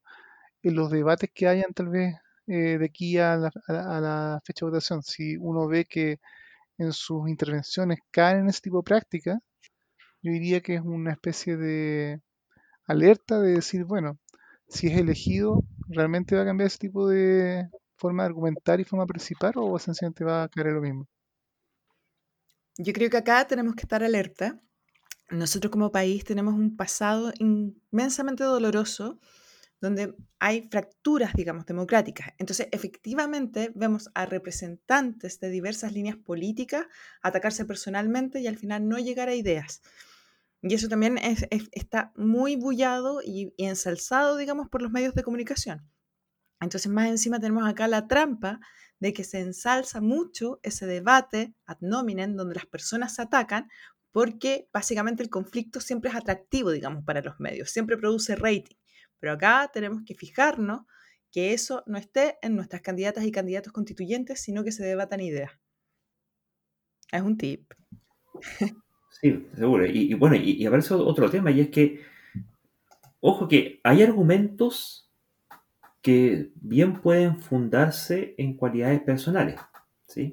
en los debates que hayan tal vez eh, de aquí a la, fecha de votación, si uno ve que en sus intervenciones caen en ese tipo de práctica, yo diría que es una especie de alerta de decir, bueno, si es elegido, ¿realmente va a cambiar ese tipo de forma de argumentar y forma de participar o sencillamente va a caer lo mismo? Yo creo que acá tenemos que estar alerta nosotros como país tenemos un pasado inmensamente doloroso donde hay fracturas, digamos, democráticas. Entonces, efectivamente, vemos a representantes de diversas líneas políticas atacarse personalmente y al final no llegar a ideas. Y eso también está muy bullado y, ensalzado, digamos, por los medios de comunicación. Entonces, más encima tenemos acá la trampa de que se ensalza mucho ese debate ad nominem, donde las personas se atacan, porque básicamente el conflicto siempre es atractivo, digamos, para los medios, siempre produce rating. Pero acá tenemos que fijarnos que eso no esté en nuestras candidatas y candidatos constituyentes, sino que se debatan ideas. Es un tip. Sí, seguro. Y, bueno, y, aparece otro tema, y es que, ojo que hay argumentos que bien pueden fundarse en cualidades personales, ¿sí?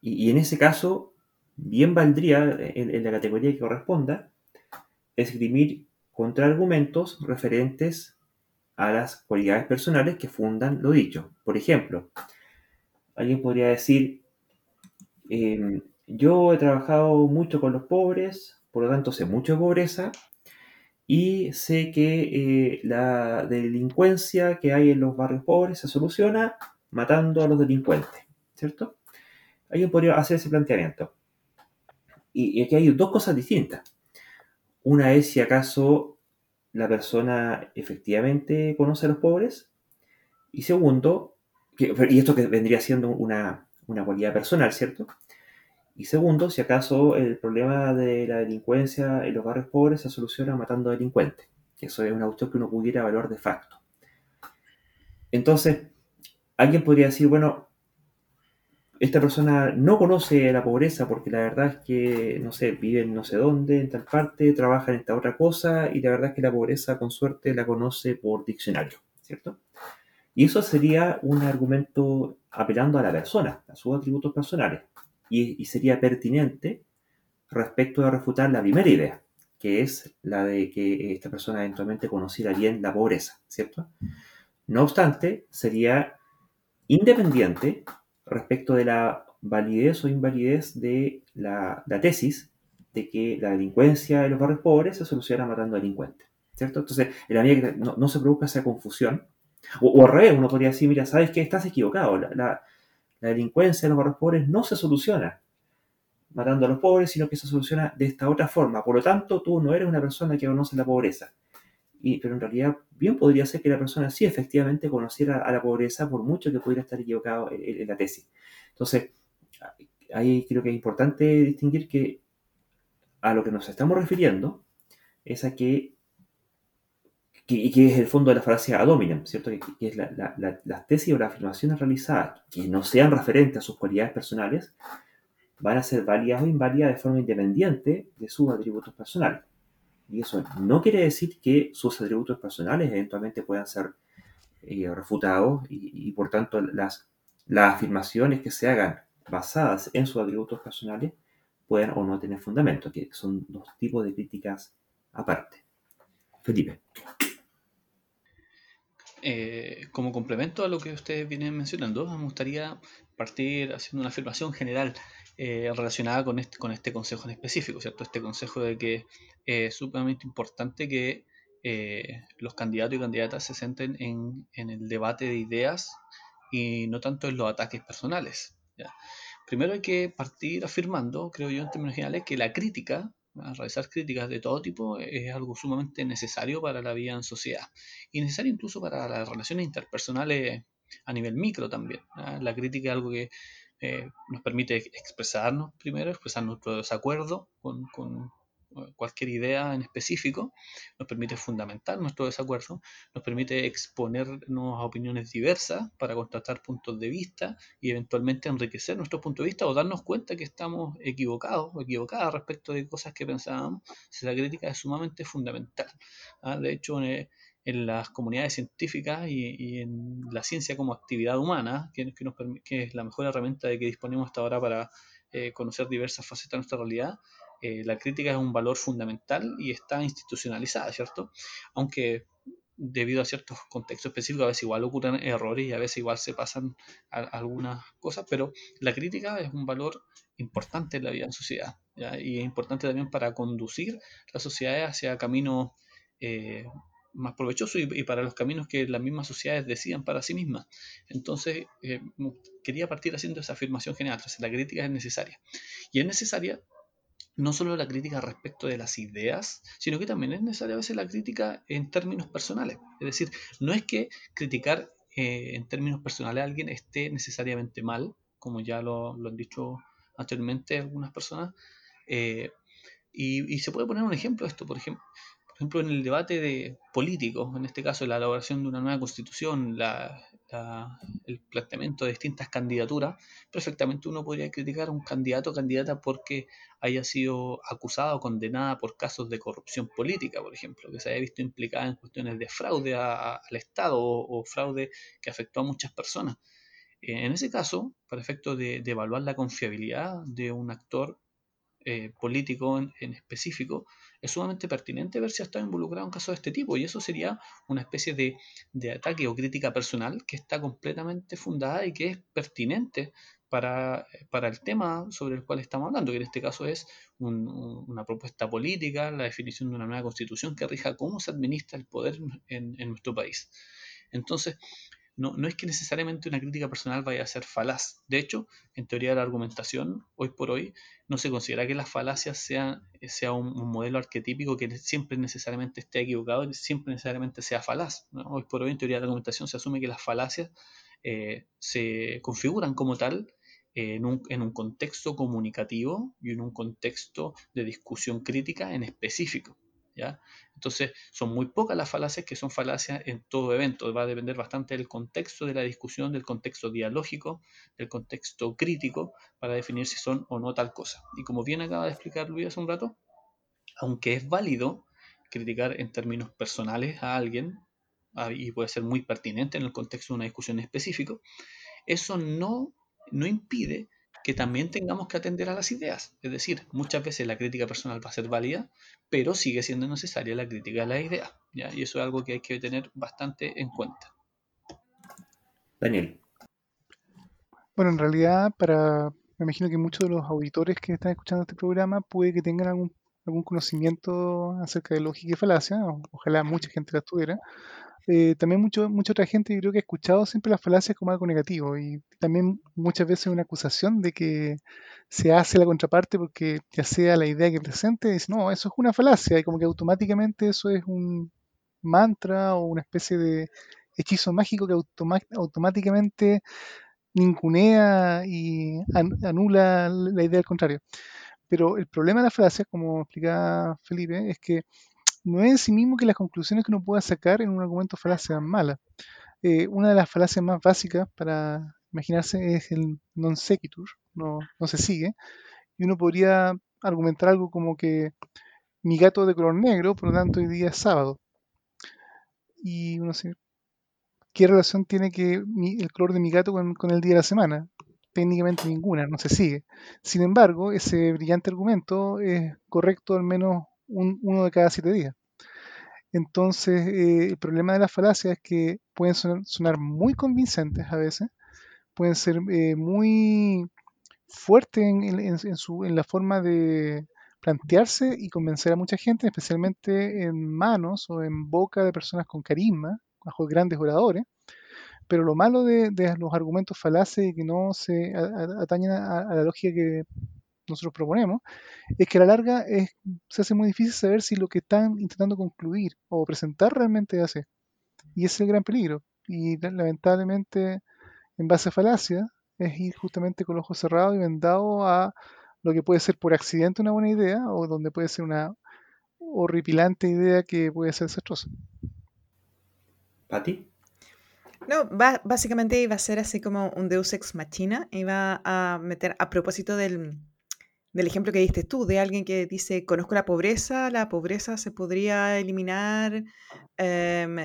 Y, y en ese caso, bien valdría, en, la categoría que corresponda, esgrimir contraargumentos referentes a las cualidades personales que fundan lo dicho. Por ejemplo, alguien podría decir, em, yo he trabajado mucho con los pobres, por lo tanto sé mucho de pobreza y sé que eh, la delincuencia que hay en los barrios pobres se soluciona matando a los delincuentes, ¿cierto? Alguien podría hacer ese planteamiento. Y, aquí hay dos cosas distintas. Una es si acaso la persona efectivamente conoce a los pobres. Y segundo, y esto que vendría siendo una, una cualidad personal, ¿cierto? Y segundo, si acaso el problema de la delincuencia en los barrios pobres se soluciona matando delincuentes. Eso es una cuestión que uno pudiera evaluar de facto. entonces, alguien podría decir, bueno, esta persona no conoce la pobreza porque la verdad es que, no sé, vive no sé dónde, en tal parte, trabaja en esta otra cosa y la verdad es que la pobreza con suerte la conoce por diccionario, ¿cierto? Y eso sería un argumento apelando a la persona, a sus atributos personales, y, sería pertinente respecto a refutar la primera idea, que es la de que esta persona eventualmente conociera bien la pobreza, ¿cierto? No obstante, sería independiente respecto de la validez o invalidez de la, tesis de que la delincuencia de los barrios pobres se soluciona matando a delincuentes, ¿cierto? Entonces, en la medida que no, se produzca esa confusión, o, al revés, uno podría decir, mira, sabes que estás equivocado, la, delincuencia de los barrios pobres no se soluciona matando a los pobres, sino que se soluciona de esta otra forma. Por lo tanto, tú no eres una persona que conoce la pobreza. Y, pero en realidad, bien podría ser que la persona sí efectivamente conociera a la pobreza, por mucho que pudiera estar equivocado en la tesis. Entonces, ahí creo que es importante distinguir que a lo que nos estamos refiriendo es a que, que, que es el fondo de la falacia ad hominem, ¿cierto? Que, es la, las tesis o las afirmaciones realizadas que no sean referentes a sus cualidades personales van a ser válidas o inválidas de forma independiente de sus atributos personales. Y eso no quiere decir que sus atributos personales eventualmente puedan ser eh, refutados y, por tanto las las afirmaciones que se hagan basadas en sus atributos personales pueden o no tener fundamento, que son dos tipos de críticas aparte. Felipe. Eh, como complemento a lo que ustedes vienen mencionando, me gustaría partir haciendo una afirmación general eh, relacionada con este, con este consejo en específico, ¿cierto? Este consejo de que es sumamente importante que eh, los candidatos y candidatas se centren en, en el debate de ideas y no tanto en los ataques personales. Primero hay que partir afirmando, creo yo en términos generales, que la crítica, realizar críticas de todo tipo, es algo sumamente necesario para la vida en sociedad y necesario incluso para las relaciones interpersonales a nivel micro también. La crítica es algo que eh, nos permite expresarnos primero, expresar nuestro desacuerdo con, con, cualquier idea en específico, nos permite fundamentar nuestro desacuerdo, nos permite exponernos a opiniones diversas para contrastar puntos de vista y eventualmente enriquecer nuestro punto de vista o darnos cuenta que estamos equivocados o equivocadas respecto de cosas que pensábamos. la crítica es sumamente fundamental. ¿ah? De hecho, en, las comunidades científicas y, en la ciencia como actividad humana, que, que, es la mejor herramienta de que disponemos hasta ahora para eh, conocer diversas facetas de nuestra realidad, eh, la crítica es un valor fundamental y está institucionalizada, ¿cierto? Aunque debido a ciertos contextos específicos a veces igual ocurren errores y a veces igual se pasan algunas cosas, pero la crítica es un valor importante en la vida en sociedad y es importante también para conducir las sociedades hacia caminos eh, más provechosos y, para los caminos que las mismas sociedades decidan para sí mismas. Entonces, eh, quería partir haciendo esa afirmación general, entonces la crítica es necesaria. Y es necesaria no solo la crítica respecto de las ideas, sino que también es necesaria a veces la crítica en términos personales. Es decir, no es que criticar eh, en términos personales a alguien esté necesariamente mal, como ya lo, han dicho anteriormente algunas personas. Eh, y, y, se puede poner un ejemplo de esto, por ejemplo, por ejemplo, en el debate de políticos, en este caso la elaboración de una nueva constitución, el planteamiento de distintas candidaturas, perfectamente uno podría criticar a un candidato o candidata porque haya sido acusada o condenada por casos de corrupción política, por ejemplo, que se haya visto implicada en cuestiones de fraude al Estado o, fraude que afectó a muchas personas. Eh, en ese caso, para efecto de, evaluar la confiabilidad de un actor eh, político en específico, es sumamente pertinente ver si ha estado involucrado en casos de este tipo. Y eso sería una especie de, ataque o crítica personal que está completamente fundada y que es pertinente para, el tema sobre el cual estamos hablando, que en este caso es una propuesta política, la definición de una nueva constitución que rija cómo se administra el poder en, en nuestro país. Entonces, no, no, es que necesariamente una crítica personal vaya a ser falaz. De hecho, en teoría de la argumentación, hoy por hoy, no se considera que las falacias sean sea un, modelo arquetípico que siempre necesariamente esté equivocado y siempre necesariamente sea falaz. Hoy por hoy, en teoría de la argumentación, se asume que las falacias eh, se configuran como tal un, en un contexto comunicativo y en un contexto de discusión crítica en específico. ¿Ya? Entonces, son muy pocas las falacias que son falacias en todo evento. Va a depender bastante del contexto de la discusión, del contexto dialógico, del contexto crítico, para definir si son o no tal cosa. Y como bien acaba de explicar Luis hace un rato, aunque es válido criticar en términos personales a alguien, ah, y puede ser muy pertinente en el contexto de una discusión específica, eso no, no impide que también tengamos que atender a las ideas. Es decir, muchas veces la crítica personal va a ser válida, pero sigue siendo necesaria la crítica de las ideas. ¿ya? Y eso es algo que hay que tener bastante en cuenta. Daniel. Bueno, en realidad, para me imagino que muchos de los auditores que están escuchando este programa puede que tengan algún, algún conocimiento acerca de lógica y falacia, ojalá mucha gente la tuviera, eh, también mucho, mucha otra gente creo que ha escuchado siempre las falacias como algo negativo y también muchas veces una acusación de que se hace la contraparte porque ya sea la idea que presente, dice, no, eso es una falacia y como que automáticamente eso es un mantra o una especie de hechizo mágico que automáticamente ningunea y anula la idea al contrario. Pero el problema de la falacia, como explicaba Felipe, es que no es en sí mismo que las conclusiones que uno pueda sacar en un argumento falaz sean malas. Eh, una de las falacias más básicas para imaginarse es el non sequitur, no, se sigue, y uno podría argumentar algo como que mi gato es de color negro, por lo tanto hoy día es sábado. Y uno se, ¿qué relación tiene que el color de mi gato con, el día de la semana? Técnicamente ninguna, no se sigue. Sin embargo, ese brillante argumento es correcto al menos uno de cada siete días. Entonces, eh, el problema de las falacias es que pueden sonar, muy convincentes a veces, pueden ser eh, muy fuertes en, en la forma de plantearse y convencer a mucha gente, especialmente en manos o en boca de personas con carisma, bajo grandes oradores. Pero lo malo de, los argumentos falaces y que no se atañen a, a, la lógica que nosotros proponemos, es que a la larga es, se hace muy difícil saber si lo que están intentando concluir o presentar realmente hace. Y ese es el gran peligro. Y lamentablemente, en base a falacia, es ir justamente con los ojos cerrados y vendado a lo que puede ser por accidente una buena idea o donde puede ser una horripilante idea que puede ser desastrosa. ¿Pati? No, básicamente iba a ser así como un Deus ex machina. Iba a meter, a propósito del, del ejemplo que diste tú, de alguien que dice, conozco la pobreza, la pobreza se podría eliminar em,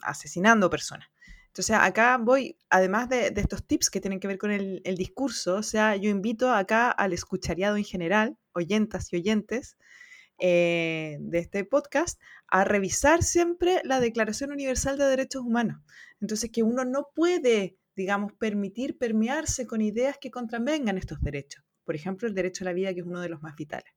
asesinando personas. Entonces acá voy, además de, estos tips que tienen que ver con el, discurso, o sea, yo invito acá al escuchariado en general, oyentas y oyentes eh, de este podcast, a revisar siempre la Declaración Universal de Derechos Humanos. Entonces que uno no puede, digamos, permitir permearse con ideas que contravengan estos derechos por ejemplo, el derecho a la vida, que es uno de los más vitales.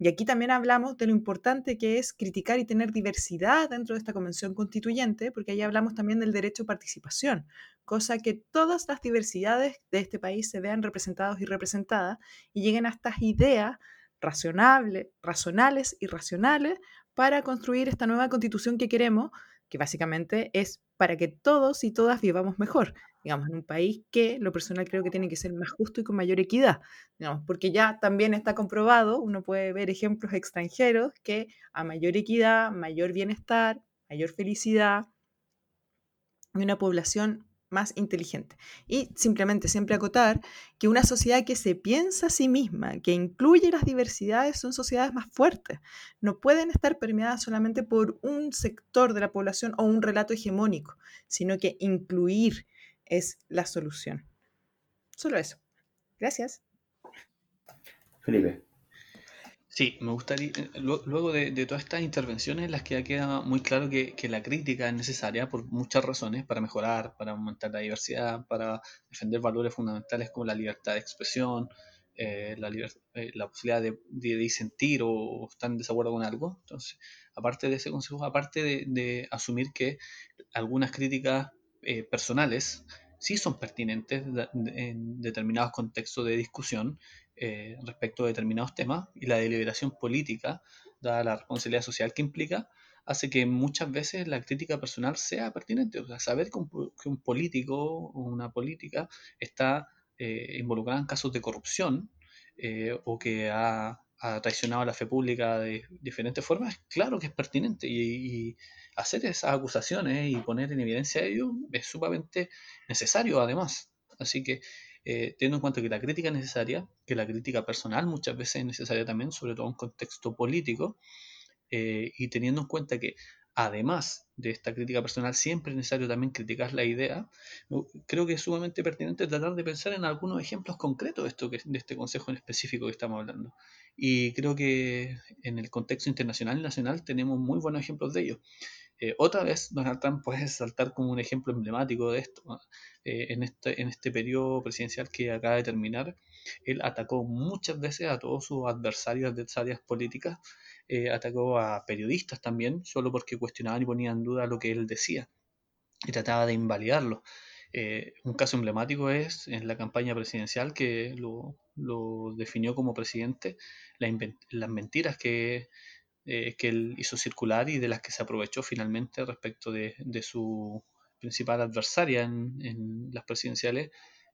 Y aquí también hablamos de lo importante que es criticar y tener diversidad dentro de esta convención constituyente, porque ahí hablamos también del derecho a participación, cosa que todas las diversidades de este país se vean representados y representadas y lleguen a estas ideas razonables, razonales y racionales para construir esta nueva constitución que queremos, que básicamente es para que todos y todas vivamos mejor digamos, en un país que lo personal creo que tiene que ser más justo y con mayor equidad, digamos, porque ya también está comprobado, uno puede ver ejemplos extranjeros que a mayor equidad, mayor bienestar, mayor felicidad y una población más inteligente. Y simplemente siempre acotar que una sociedad que se piensa a sí misma, que incluye las diversidades, son sociedades más fuertes. No pueden estar permeadas solamente por un sector de la población o un relato hegemónico, sino que incluir es la solución. Solo eso. Gracias. Felipe. Sí, me gustaría, eh, luego de, todas estas intervenciones en las que ya queda muy claro que, la crítica es necesaria por muchas razones, para mejorar, para aumentar la diversidad, para defender valores fundamentales como la libertad de expresión, eh, la, eh, la, posibilidad de, disentir o, estar en desacuerdo con algo. Entonces, aparte de ese consejo, aparte de asumir que algunas críticas eh, personales sí son pertinentes en determinados contextos de discusión eh, respecto a determinados temas y la deliberación política, dada la responsabilidad social que implica, hace que muchas veces la crítica personal sea pertinente. O sea, saber que un, político o una política está eh, involucrada en casos de corrupción o que ha traicionado la fe pública de diferentes formas, claro que es pertinente y, hacer esas acusaciones y poner en evidencia ello es sumamente necesario además. Así que eh, teniendo en cuenta que la crítica es necesaria, que la crítica personal muchas veces es necesaria también, sobre todo en contexto político, eh, y teniendo en cuenta que además de esta crítica personal, siempre es necesario también criticar la idea, creo que es sumamente pertinente tratar de pensar en algunos ejemplos concretos de, esto de este consejo en específico que estamos hablando. Y creo que en el contexto internacional y nacional tenemos muy buenos ejemplos de ello. Eh, otra vez, Donald Trump puede saltar como un ejemplo emblemático de esto. Eh, en, este, en este periodo presidencial que acaba de terminar, él atacó muchas veces a todos sus adversarios, adversarias políticas, eh, atacó a periodistas también, solo porque cuestionaban y ponían en duda lo que él decía y trataba de invalidarlo. Eh, un caso emblemático es en la campaña presidencial que lo, definió como presidente, las mentiras que, eh, que él hizo circular y de las que se aprovechó finalmente respecto de, su principal adversaria en, en las presidenciales,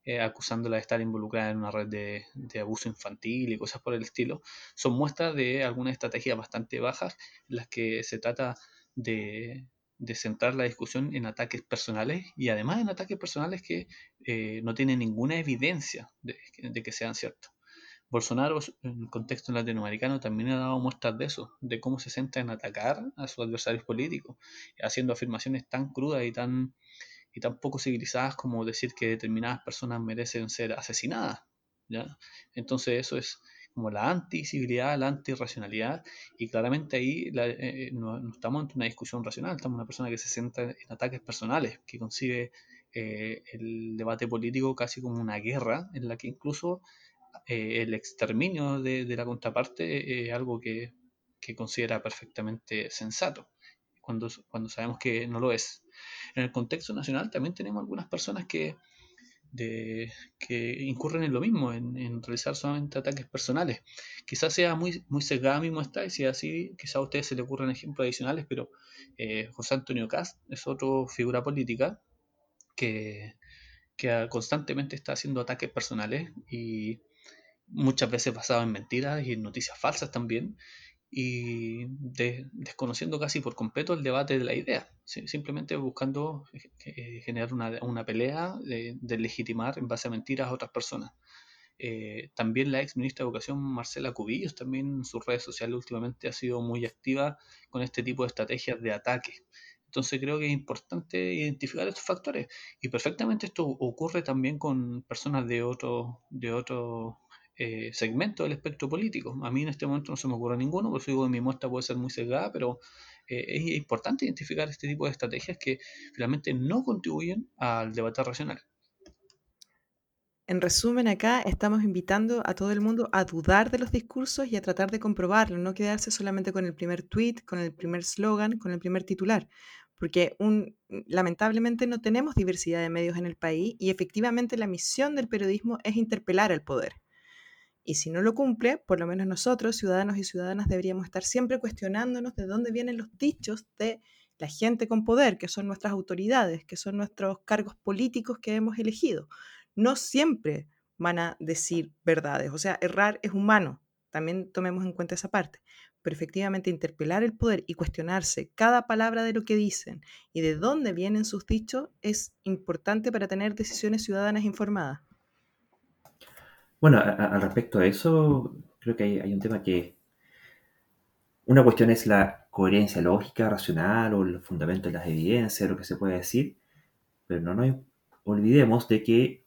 eh, acusándola de estar involucrada en una red de, abuso infantil y cosas por el estilo, son muestras de algunas estrategias bastante bajas en las que se trata de, centrar la discusión en ataques personales y además en ataques personales que eh, no tienen ninguna evidencia de, que sean ciertos. Bolsonaro, en el contexto latinoamericano, también ha dado muestras de eso, de cómo se centra en atacar a sus adversarios políticos, haciendo afirmaciones tan crudas y tan y tan poco civilizadas como decir que determinadas personas merecen ser asesinadas. ¿ya? Entonces eso es como la anti-civilidad, la anti-racionalidad, y claramente ahí eh, no, estamos en una discusión racional, estamos en una persona que se centra en ataques personales, que concibe eh, el debate político casi como una guerra, en la que incluso eh, el exterminio de, la contraparte es algo que, que, considera perfectamente sensato, cuando, cuando sabemos que no lo es. En el contexto nacional también tenemos algunas personas que, que incurren en lo mismo, en, realizar solamente ataques personales. Quizás sea muy, muy sesgada mi muestra y si así, quizás a ustedes se le ocurran ejemplos adicionales, pero eh, José Antonio Cast es otra figura política que, que constantemente está haciendo ataques personales y muchas veces basado en mentiras y en noticias falsas también, y desconociendo casi por completo el debate de la idea, simplemente buscando eh, generar una, pelea de, legitimar en base a mentiras a otras personas. Eh, también la ex ministra de Educación, Marcela Cubillos, también en sus redes sociales últimamente ha sido muy activa con este tipo de estrategias de ataque. Entonces creo que es importante identificar estos factores y perfectamente esto ocurre también con personas de otro, de otro eh, segmento del espectro político. A mí en este momento no se me ocurre ninguno, por eso digo mi muestra puede ser muy sesgada, pero eh, es importante identificar este tipo de estrategias que finalmente no contribuyen al debate racional. En resumen, acá estamos invitando a todo el mundo a dudar de los discursos y a tratar de comprobarlo, no quedarse solamente con el primer tweet, con el primer slogan, con el primer titular, porque un, lamentablemente no tenemos diversidad de medios en el país y efectivamente la misión del periodismo es interpelar al poder. Y si no lo cumple, por lo menos nosotros, ciudadanos y ciudadanas, deberíamos estar siempre cuestionándonos de dónde vienen los dichos de la gente con poder, que son nuestras autoridades, que son nuestros cargos políticos que hemos elegido. No siempre van a decir verdades, o sea, errar es humano, también tomemos en cuenta esa parte, pero efectivamente interpelar el poder y cuestionarse cada palabra de lo que dicen y de dónde vienen sus dichos es importante para tener decisiones ciudadanas informadas. Bueno, al respecto a eso, creo que hay, un tema que... Una cuestión es la coherencia lógica, racional o el fundamento de las evidencias, lo que se puede decir, pero no nos olvidemos de que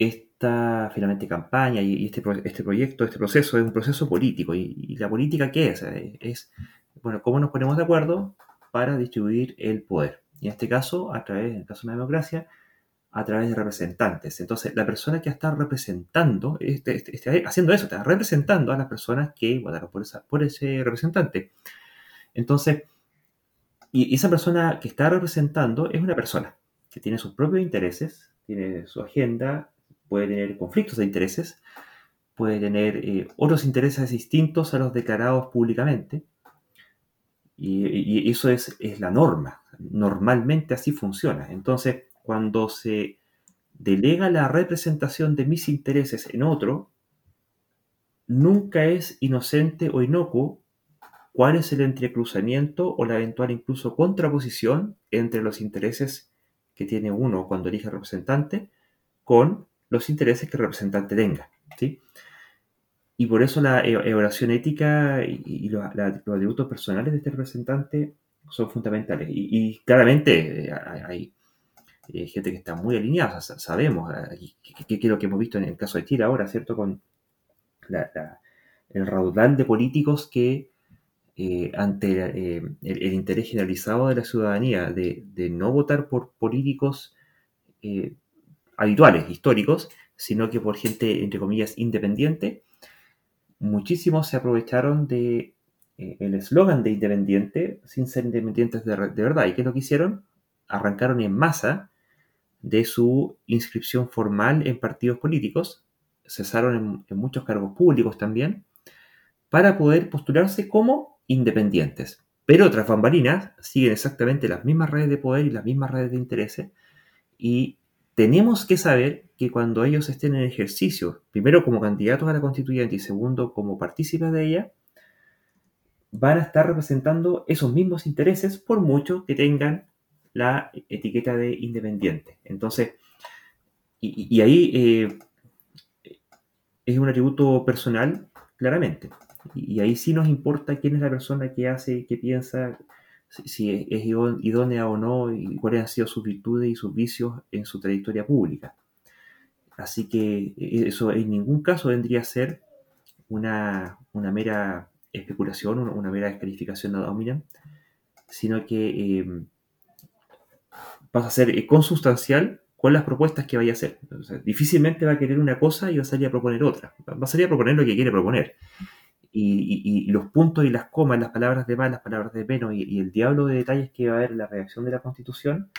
esta finalmente campaña y este, este proyecto, este proceso es un proceso político. ¿Y, la política qué es? Es, bueno, cómo nos ponemos de acuerdo para distribuir el poder. Y en este caso, a través, en el caso de la democracia, a través de representantes. Entonces, la persona que está representando, este, este, este, haciendo eso, está representando a las personas que votaron por ese representante. Entonces, y esa persona que está representando es una persona que tiene sus propios intereses, tiene su agenda, puede tener conflictos de intereses, puede tener eh, otros intereses distintos a los declarados públicamente. Y, y eso es, es la norma. Normalmente así funciona. Entonces, cuando se delega la representación de mis intereses en otro, nunca es inocente o inocuo cuál es el entrecruzamiento o la eventual incluso contraposición entre los intereses que tiene uno cuando elige representante con los intereses que el representante tenga. ¿sí? Y por eso la e-, evaluación ética y, los, atributos personales de este representante son fundamentales. Y, claramente eh, hay, eh, gente que está muy alineada, sabemos, eh, que, es lo que hemos visto en el caso de Chile ahora, ¿cierto? Con el raudal de políticos que ante el, interés generalizado de la ciudadanía de, no votar por políticos habituales, históricos, sino que por gente, entre comillas, independiente, muchísimos se aprovecharon de eh, el eslogan de independiente sin ser independientes de, verdad. ¿Y qué es lo que hicieron? Arrancaron en masa de su inscripción formal en partidos políticos, cesaron en, muchos cargos públicos también, para poder postularse como independientes. Pero otras bambalinas siguen exactamente las mismas redes de poder y las mismas redes de intereses. Y tenemos que saber que cuando ellos estén en ejercicio, primero como candidatos a la constituyente y segundo como partícipes de ella, van a estar representando esos mismos intereses por mucho que tengan la etiqueta de independiente. Entonces, y, ahí eh, es un atributo personal, claramente. Y, ahí sí nos importa quién es la persona que hace, que piensa, si, es, idónea o no, y cuáles han sido sus virtudes y sus vicios en su trayectoria pública. Así que e, eso en ningún caso vendría a ser una, una mera especulación, una, mera descalificación de dominam, sino que em, pasa a ser eh, consustancial con las propuestas que vaya a hacer. difícilmente va a querer una cosa y va a salir a proponer otra. Va a salir a proponer lo que quiere proponer. Y, los puntos y las comas, las palabras de más, las palabras de menos y, el diablo de detalles que va a haber en la redacción de la Constitución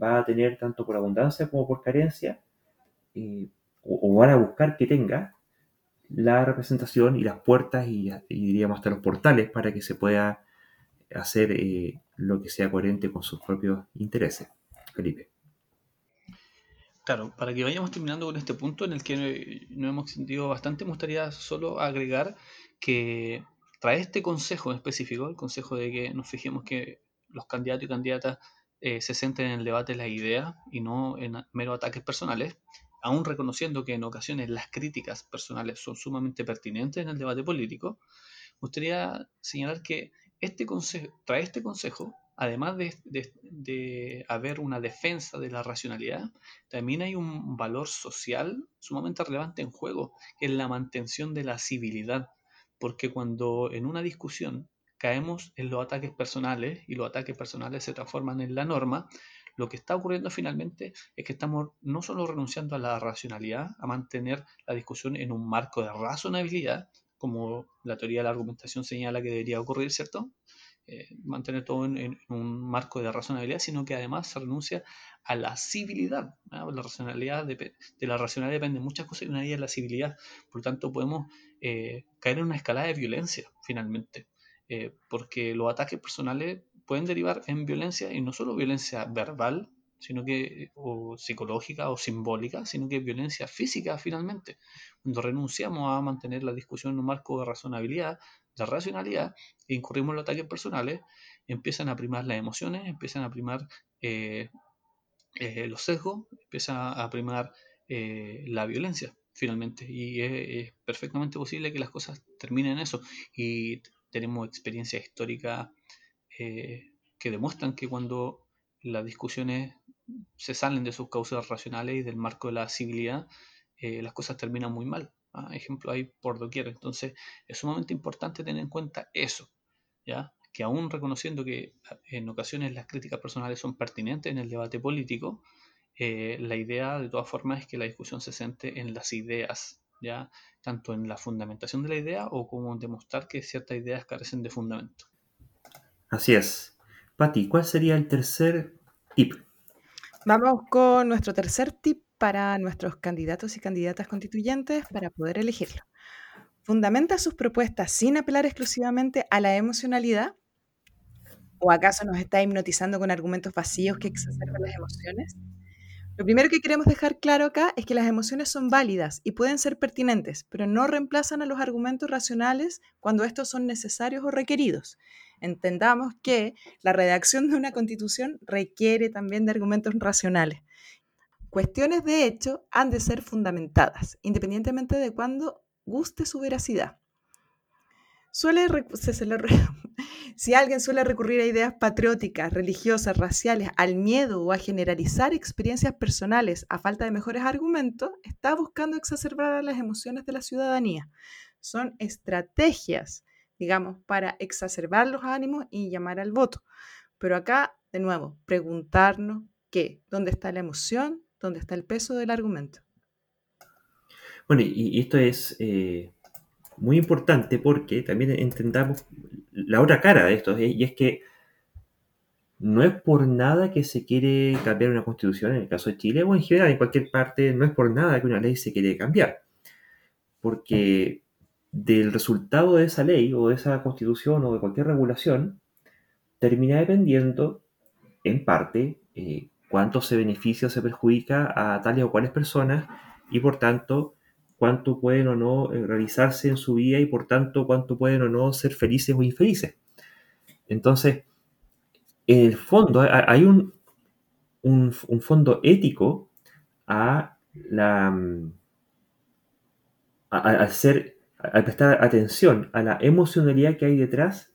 va a tener tanto por abundancia como por carencia, o, van a buscar que tenga la representación y las puertas y, diríamos hasta los portales para que se pueda hacer eh, lo que sea coherente con sus propios intereses. Felipe. Claro, para que vayamos terminando con este punto en el que no hemos sentido bastante, me gustaría solo agregar que trae este consejo en específico, el consejo de que nos fijemos que los candidatos y candidatas eh, se centren en el debate de las ideas y no en mero ataques personales, aún reconociendo que en ocasiones las críticas personales son sumamente pertinentes en el debate político, me gustaría señalar que este consejo, trae este consejo, además de, haber una defensa de la racionalidad, también hay un valor social sumamente relevante en juego, que es la mantención de la civilidad. Porque cuando en una discusión caemos en los ataques personales y los ataques personales se transforman en la norma, lo que está ocurriendo finalmente es que estamos no solo renunciando a la racionalidad, a mantener la discusión en un marco de razonabilidad, como la teoría de la argumentación señala que debería ocurrir, ¿cierto? Eh, mantener todo en, un marco de razonabilidad, sino que además se renuncia a la civilidad. La racionalidad de, la racionalidad depende de muchas cosas y una de ellas la civilidad. Por lo tanto, podemos eh, caer en una escalada de violencia, finalmente, eh, porque los ataques personales pueden derivar en violencia y no solo violencia verbal, sino que o psicológica o simbólica, sino que violencia física finalmente. Cuando renunciamos a mantener la discusión en un marco de razonabilidad, de racionalidad, e incurrimos en los ataques personales, empiezan a primar las emociones, empiezan a primar eh, eh, los sesgos, empieza a primar eh, la violencia finalmente. Y es, perfectamente posible que las cosas terminen en eso. Y tenemos experiencia histórica eh, que demuestran que cuando las discusiones se salen de sus causas racionales y del marco de la civilidad, las cosas terminan muy mal. ¿Ah? Ejemplo hay por doquier. Entonces es sumamente importante tener en cuenta eso, ¿ya? que aún reconociendo que en ocasiones las críticas personales son pertinentes en el debate político, eh, la idea de todas formas es que la discusión se centre en las ideas, ¿ya? tanto en la fundamentación de la idea o como en demostrar que ciertas ideas carecen de fundamento. Así es. Patti, ¿cuál sería el tercer tip? Vamos con nuestro tercer tip para nuestros candidatos y candidatas constituyentes para poder elegirlo. ¿Fundamenta sus propuestas sin apelar exclusivamente a la emocionalidad? ¿O acaso nos está hipnotizando con argumentos vacíos que exacerban las emociones? Lo primero que queremos dejar claro acá es que las emociones son válidas y pueden ser pertinentes, pero no reemplazan a los argumentos racionales cuando estos son necesarios o requeridos. Entendamos que la redacción de una constitución requiere también de argumentos racionales. Cuestiones de hecho han de ser fundamentadas, independientemente de cuándo guste su veracidad. Si alguien suele recurrir a ideas patrióticas, religiosas, raciales, al miedo o a generalizar experiencias personales a falta de mejores argumentos, está buscando exacerbar las emociones de la ciudadanía. Son estrategias, digamos, para exacerbar los ánimos y llamar al voto. Pero acá, de nuevo, preguntarnos qué, dónde está la emoción, dónde está el peso del argumento. Bueno, y, esto es eh, muy importante porque también entendamos la otra cara de esto, ¿eh? y es que no es por nada que se quiere cambiar una constitución, en el caso de Chile o en general en cualquier parte, no es por nada que una ley se quiere cambiar. Porque del resultado de esa ley o de esa constitución o de cualquier regulación termina dependiendo en parte eh, cuánto se beneficia o se perjudica a tales o cuales personas y por tanto cuánto pueden o no eh, realizarse en su vida y por tanto cuánto pueden o no ser felices o infelices. Entonces, en el fondo hay un, un, fondo ético a la mm, prestar atención a la emocionalidad que hay detrás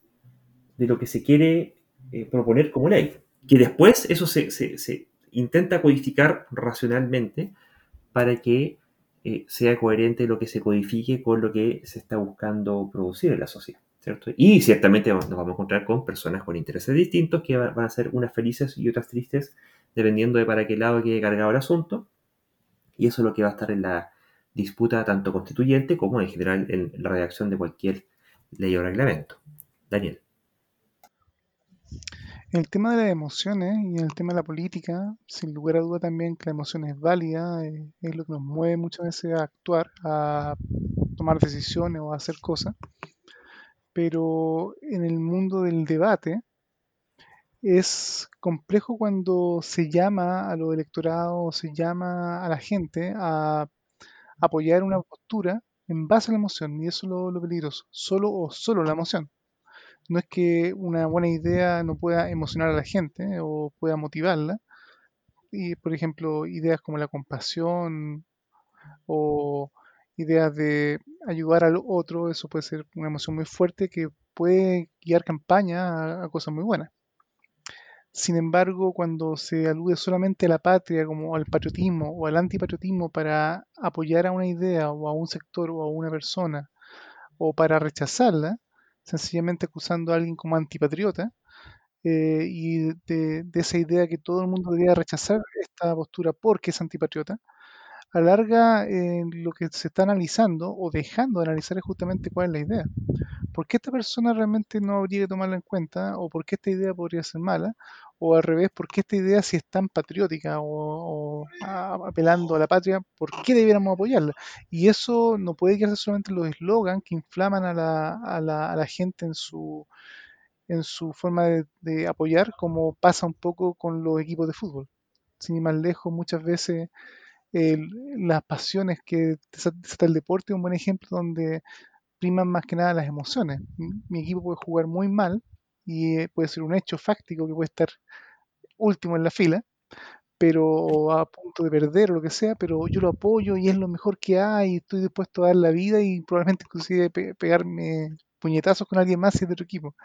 de lo que se quiere eh, proponer como ley. Que después eso se, intenta codificar racionalmente para que eh, sea coherente lo que se codifique con lo que se está buscando producir en la sociedad. ¿cierto? Y ciertamente nos vamos a encontrar con personas con intereses distintos que van a ser unas felices y otras tristes dependiendo de para qué lado quede cargado el asunto. Y eso es lo que va a estar en la disputa tanto constituyente como en general en la redacción de cualquier ley o reglamento. Daniel. El tema de las emociones y el tema de la política, sin lugar a duda también que la emoción es válida, eh, es lo que nos mueve muchas veces a actuar, a tomar decisiones o a hacer cosas. Pero en el mundo del debate es complejo cuando se llama a los electorados, se llama a la gente a apoyar una postura en base a la emoción, y eso es lo, lo peligroso, solo o solo la emoción no es que una buena idea no pueda emocionar a la gente o pueda motivarla. Y, por ejemplo, ideas como la compasión o ideas de ayudar al otro, eso puede ser una emoción muy fuerte que puede guiar campaña a, cosas muy buenas. Sin embargo, cuando se alude solamente a la patria, como al patriotismo o al antipatriotismo para apoyar a una idea o a un sector o a una persona o para rechazarla, sencillamente acusando a alguien como antipatriota eh, y de, esa idea que todo el mundo debería rechazar esta postura porque es antipatriota, alarga eh, lo que se está analizando o dejando de analizar es justamente cuál es la idea. ¿Por qué esta persona realmente no habría que tomarla en cuenta? ¿O por qué esta idea podría ser mala? O al revés, ¿por qué esta idea si es tan patriótica o, apelando a la patria, ¿por qué debiéramos apoyarla? Y eso no puede quedarse solamente en los eslogans que inflaman a la, a la, a la gente en su, en su forma de, apoyar, como pasa un poco con los equipos de fútbol. Sin ir más lejos, muchas veces las pasiones que está el deporte es un buen ejemplo donde priman más que nada las emociones. Mi equipo puede jugar muy mal y eh, puede ser un hecho fáctico que puede estar último en la fila, pero a punto de perder o lo que sea, pero yo lo apoyo y es lo mejor que hay, estoy dispuesto a dar la vida y probablemente inclusive pegarme puñetazos con alguien más y de otro equipo.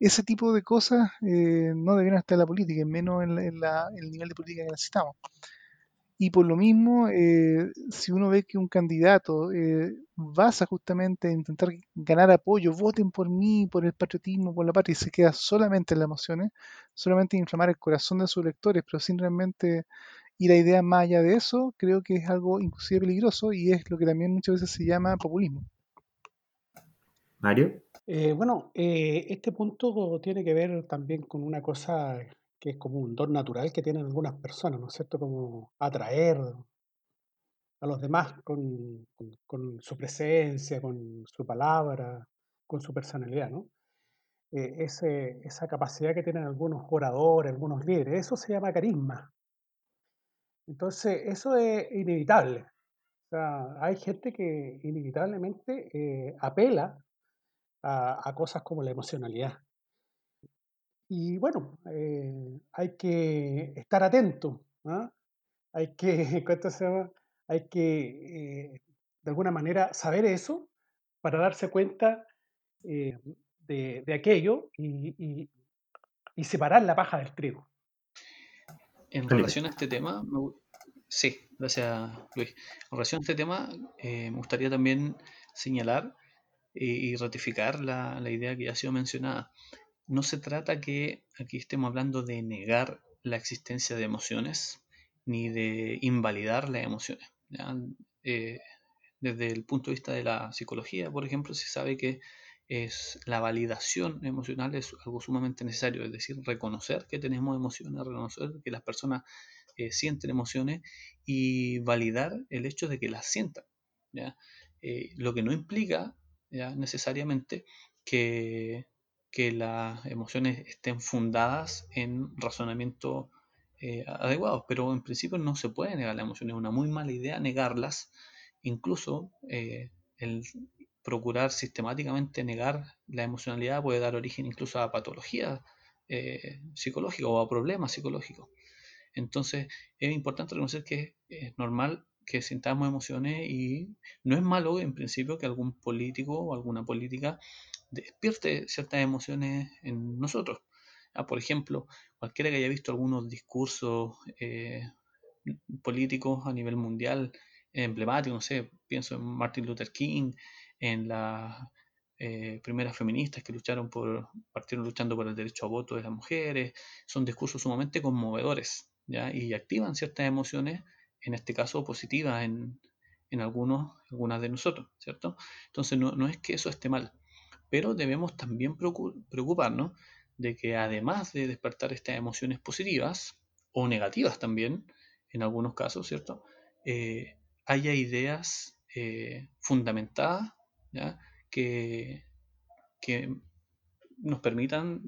Ese tipo de cosas eh, no deberían estar en la política, menos en, en el nivel de política que necesitamos. Y por lo mismo, eh, si uno ve que un candidato eh, basa justamente en intentar ganar apoyo, voten por mí, por el patriotismo, por la patria, y se queda solamente en las emociones, solamente inflamar el corazón de sus electores, pero sin realmente ir a ideas más allá de eso, creo que es algo inclusive peligroso y es lo que también muchas veces se llama populismo. Mario. Eh, bueno, este punto tiene que ver también con una cosa que es como un don natural que tienen algunas personas, ¿no es cierto? Como atraer a los demás con, su presencia, con su palabra, con su personalidad, ¿no? Eh, esa capacidad que tienen algunos oradores, algunos líderes, eso se llama carisma. Entonces, eso es inevitable. O sea, hay gente que inevitablemente eh, apela a cosas como la emocionalidad. Y bueno, eh, hay que estar atento, ¿ah? Hay que, ¿cuánto se llama? Hay que, eh, de alguna manera, saber eso para darse cuenta eh, de, de aquello y, y- y separar la paja del trigo. En relación a este tema, me sí, gracias Luis. En relación a este tema, eh, me gustaría también señalar y ratificar la, la idea que ya ha sido mencionada. No se trata que aquí estemos hablando de negar la existencia de emociones ni de invalidar las emociones. Eh, desde el punto de vista de la psicología, por ejemplo, se sabe que es la validación emocional es algo sumamente necesario, es decir, reconocer que tenemos emociones, reconocer que las personas eh, sienten emociones y validar el hecho de que las sientan. Eh, lo que no implica ¿ya? necesariamente que, que las emociones estén fundadas en razonamiento eh, adecuados, pero en principio no se puede negar las emociones, es una muy mala idea negarlas, incluso eh, el procurar sistemáticamente negar la emocionalidad puede dar origen incluso a patologías eh, psicológicas o a problemas psicológicos. Entonces es importante reconocer que es normal que sintamos emociones y no es malo en principio que algún político o alguna política despierte ciertas emociones en nosotros. Ah, por ejemplo, cualquiera que haya visto algunos discursos eh, políticos a nivel mundial emblemáticos, no sé, pienso en Martin Luther King, en las eh, primeras feministas que lucharon por, partieron luchando por el derecho a voto de las mujeres, son discursos sumamente conmovedores, ¿ya? Y activan ciertas emociones, en este caso positivas en, algunos, algunas de nosotros, ¿cierto? Entonces no es que eso esté mal, pero debemos también preocuparnos de que además de despertar estas emociones positivas o negativas también, en algunos casos, ¿cierto? Eh, haya ideas eh, fundamentadas. Que, nos permitan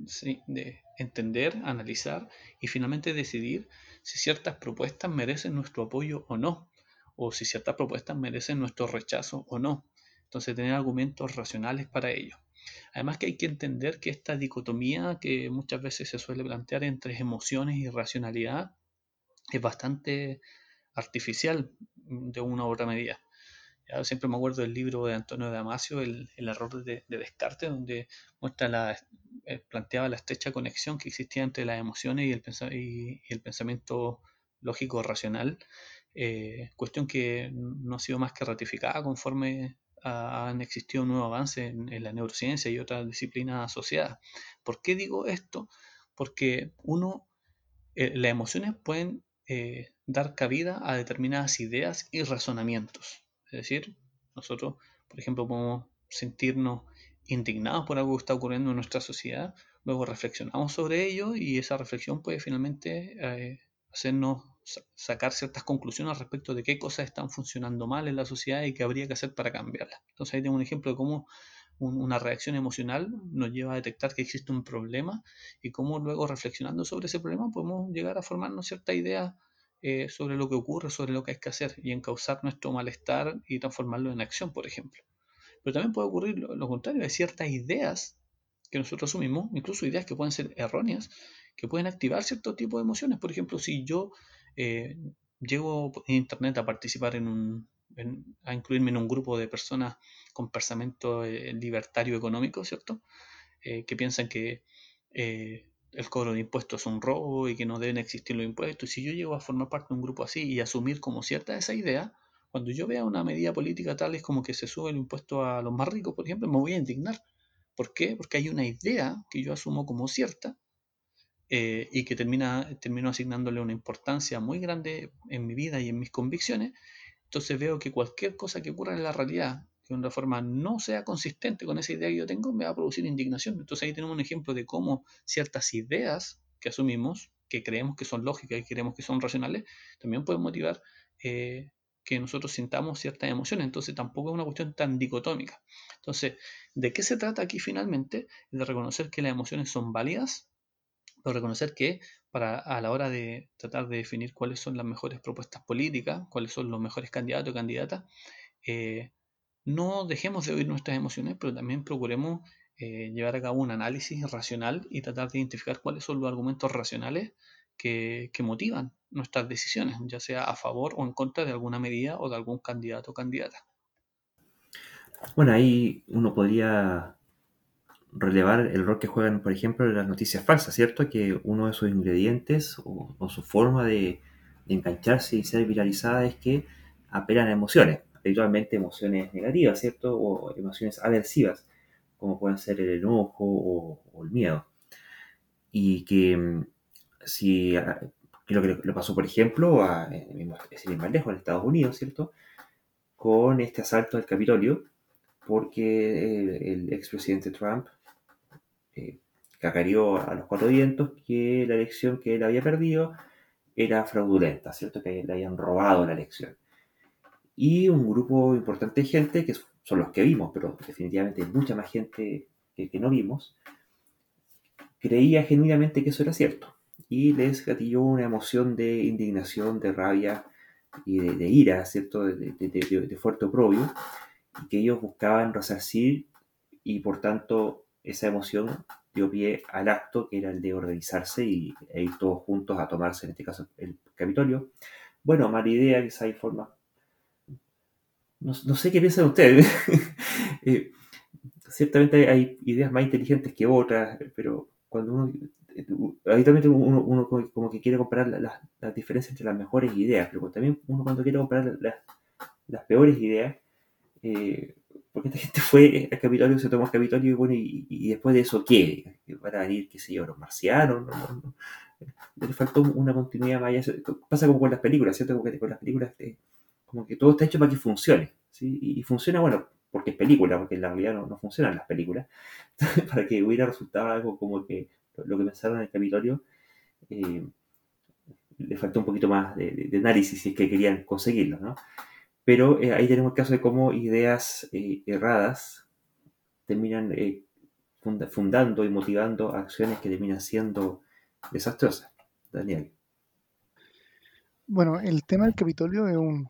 entender, analizar y finalmente decidir si ciertas propuestas merecen nuestro apoyo o no, o si ciertas propuestas merecen nuestro rechazo o no. Entonces, tener argumentos racionales para ello. Además que hay que entender que esta dicotomía que muchas veces se suele plantear entre emociones y racionalidad es bastante artificial de una u otra medida. Ya, siempre me acuerdo del libro de Antonio Damasio, El, el error de, de, Descartes, donde muestra la, eh, planteaba la estrecha conexión que existía entre las emociones y el, y, y el pensamiento lógico racional, eh, cuestión que no ha sido más que ratificada conforme han existido nuevos avances en, en, la neurociencia y otras disciplinas asociadas. ¿Por qué digo esto? Porque uno, eh, las emociones pueden eh, dar cabida a determinadas ideas y razonamientos. Es decir, nosotros, por ejemplo, podemos sentirnos indignados por algo que está ocurriendo en nuestra sociedad, luego reflexionamos sobre ello y esa reflexión puede finalmente eh, hacernos sacar ciertas conclusiones respecto de qué cosas están funcionando mal en la sociedad y qué habría que hacer para cambiarlas. Entonces ahí tengo un ejemplo de cómo un, una reacción emocional nos lleva a detectar que existe un problema y cómo luego reflexionando sobre ese problema podemos llegar a formarnos cierta idea eh, sobre lo que ocurre, sobre lo que hay que hacer y encauzar nuestro malestar y transformarlo en acción, por ejemplo. Pero también puede ocurrir lo, lo contrario, hay ciertas ideas que nosotros asumimos, incluso ideas que pueden ser erróneas, que pueden activar cierto tipo de emociones. Por ejemplo, si yo eh, llego en Internet a participar en un, en, a incluirme en un grupo de personas con pensamiento eh, libertario económico, ¿cierto? Eh, que piensan que eh, el cobro de impuestos es un robo y que no deben existir los impuestos. Y si yo llego a formar parte de un grupo así y asumir como cierta esa idea, cuando yo vea una medida política tal es como que se sube el impuesto a los más ricos, por ejemplo, me voy a indignar. ¿Por qué? Porque hay una idea que yo asumo como cierta eh, y que termina, termino asignándole una importancia muy grande en mi vida y en mis convicciones. Entonces veo que cualquier cosa que ocurra en la realidad, que de una forma no sea consistente con esa idea que yo tengo, me va a producir indignación. Entonces ahí tenemos un ejemplo de cómo ciertas ideas que asumimos, que creemos que son lógicas y creemos que son racionales, también pueden motivar eh, que nosotros sintamos ciertas emociones. Entonces tampoco es una cuestión tan dicotómica. Entonces, ¿de qué se trata aquí finalmente? De reconocer que las emociones son válidas, pero reconocer que para a la hora de tratar de definir cuáles son las mejores propuestas políticas, cuáles son los mejores candidatos o candidatas, eh, no dejemos de oír nuestras emociones, pero también procuremos eh, llevar a cabo un análisis racional y tratar de identificar cuáles son los argumentos racionales que, que, motivan nuestras decisiones, ya sea a favor o en contra de alguna medida o de algún candidato o candidata. Bueno, ahí uno podría relevar el rol que juegan, por ejemplo, las noticias falsas, ¿cierto? Que uno de sus ingredientes o, o su forma de, de, engancharse y ser viralizada es que apelan a emociones, habitualmente emociones negativas, ¿cierto? O emociones aversivas, como pueden ser el enojo o, o el miedo. Y que mm, si lo que le pasó, por ejemplo, a, sin más lejos, en Estados Unidos, ¿cierto? Con este asalto al Capitolio, porque el, el expresidente Trump eh, cacareó a los cuatro vientos que la elección que él había perdido era fraudulenta, ¿cierto? Que le habían robado la elección. Y un grupo importante de gente, que son los que vimos, pero definitivamente mucha más gente que, no vimos, creía genuinamente que eso era cierto. Y les gatilló una emoción de indignación, de rabia y de, ira, ¿cierto? De, fuerte oprobio, que ellos buscaban resarcir y por tanto esa emoción dio pie al acto que era el de organizarse y e ir todos juntos a tomarse, en este caso, el Capitolio. Bueno, mala idea, quizá hay forma. No, no, sé qué piensan ustedes. eh, ciertamente hay ideas más inteligentes que otras, pero cuando uno. Habitualmente uno, uno como que quiere comparar las, las, diferencias entre las mejores ideas, pero también uno cuando quiere comparar las, las peores ideas, eh, porque esta gente fue al Capitolio, se tomó el Capitolio y bueno, y, después de eso, ¿qué? ¿Van a venir, qué sé yo, los marcianos? No, no, no. Le faltó una continuidad más allá. Pasa como con las películas, ¿cierto? Como con las películas, eh, como que todo está hecho para que funcione, ¿sí? Y, funciona, bueno, porque es película, porque en la realidad no, funcionan las películas. para que hubiera resultado algo como que lo que pensaron en el Capitolio, eh, le faltó un poquito más de, de análisis si es que querían conseguirlo, ¿no? Pero eh, ahí tenemos el caso de cómo ideas eh, erradas terminan eh, funda fundando y motivando acciones que terminan siendo desastrosas. Daniel. Bueno, el tema del Capitolio es un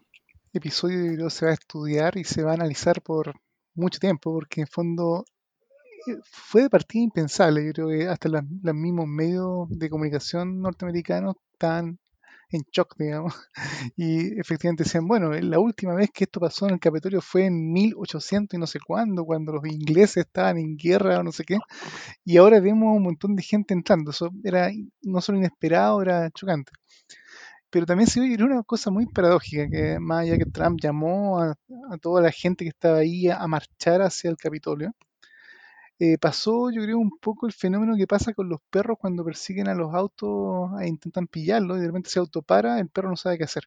episodio que se va a estudiar y se va a analizar por mucho tiempo, porque en fondo fue de partida impensable. Yo creo que hasta los, mismos medios de comunicación norteamericanos están en shock, digamos. Y efectivamente decían, bueno, la última vez que esto pasó en el Capitolio fue en 1800 y no sé cuándo, cuando los ingleses estaban en guerra o no sé qué, y ahora vemos un montón de gente entrando. Eso era no solo inesperado, era chocante. Pero también se ve una cosa muy paradójica, que más allá que Trump llamó a, toda la gente que estaba ahí a marchar hacia el Capitolio, eh, pasó, yo creo, un poco el fenómeno que pasa con los perros cuando persiguen a los autos e intentan pillarlo y de repente se auto para, el perro no sabe qué hacer.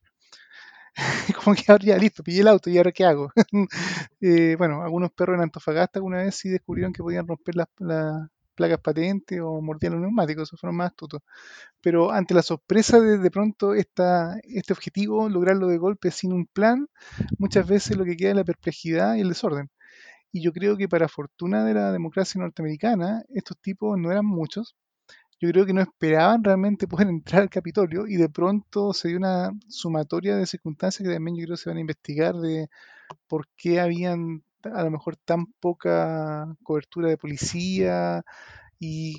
Como que ahora ya listo, pillé el auto y ahora qué hago. eh, bueno, algunos perros en Antofagasta alguna vez sí descubrieron que podían romper las, las placas patentes o mordían los neumáticos, esos fueron más astutos. Pero ante la sorpresa de de pronto esta, este objetivo, lograrlo de golpe sin un plan, muchas veces lo que queda es la perplejidad y el desorden. Y yo creo que para fortuna de la democracia norteamericana, estos tipos no eran muchos. Yo creo que no esperaban realmente poder entrar al Capitolio y de pronto se dio una sumatoria de circunstancias que también yo creo que se van a investigar de por qué habían a lo mejor tan poca cobertura de policía y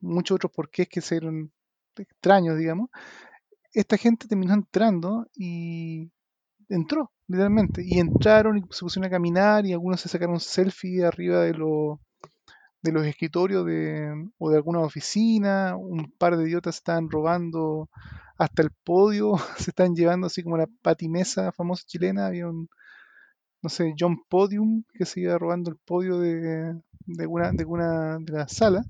muchos otros porqués que se eran extraños, digamos. Esta gente terminó entrando y entró, literalmente. Y entraron y se pusieron a caminar y algunos se sacaron selfie arriba de, lo, de los escritorios de, o de alguna oficina. Un par de idiotas estaban robando hasta el podio, se están llevando así como la patimesa famosa chilena. Había un, no sé, John Podium que se iba robando el podio de, de, una, de una de la sala.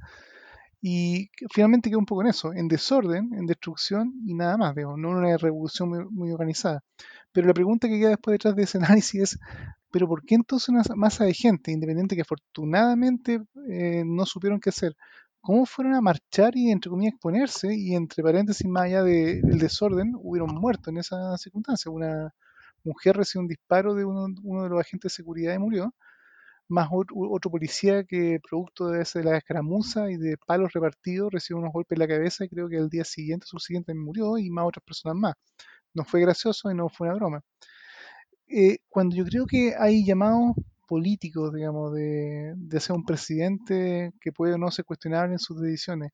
Y finalmente quedó un poco en eso, en desorden, en destrucción y nada más, digamos, no una revolución muy, organizada. Pero la pregunta que queda después detrás de ese análisis es, ¿pero por qué entonces una masa de gente independiente que afortunadamente eh, no supieron qué hacer? ¿Cómo fueron a marchar y, entre comillas, exponerse? Y, entre paréntesis, más allá del de, desorden, hubieron muerto en esa circunstancia. Una mujer recibió un disparo de uno, uno de los agentes de seguridad y murió más otro, policía que producto de, ese, de la escaramuza y de palos repartidos recibió unos golpes en la cabeza y creo que el día siguiente, subsiguiente murió y más otras personas más. No fue gracioso y no fue una broma. Eh, cuando yo creo que hay llamados políticos, digamos, de, de ser un presidente que puede o no ser cuestionable en sus decisiones,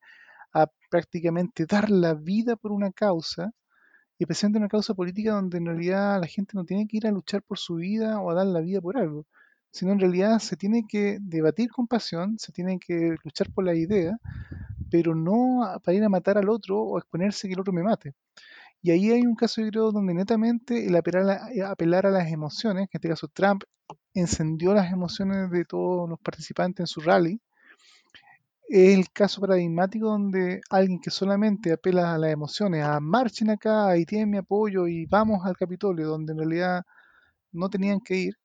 a prácticamente dar la vida por una causa, y especialmente una causa política donde en realidad la gente no tiene que ir a luchar por su vida o a dar la vida por algo, sino en realidad se tiene que debatir con pasión, se tiene que luchar por la idea, pero no para ir a matar al otro o exponerse que el otro me mate. Y ahí hay un caso, yo creo, donde netamente el apelar a, eh, apelar a las emociones, que en este caso Trump encendió las emociones de todos los participantes en su rally, es el caso paradigmático donde alguien que solamente apela a las emociones, a marchen acá y tienen mi apoyo y vamos al Capitolio, donde en realidad no tenían que ir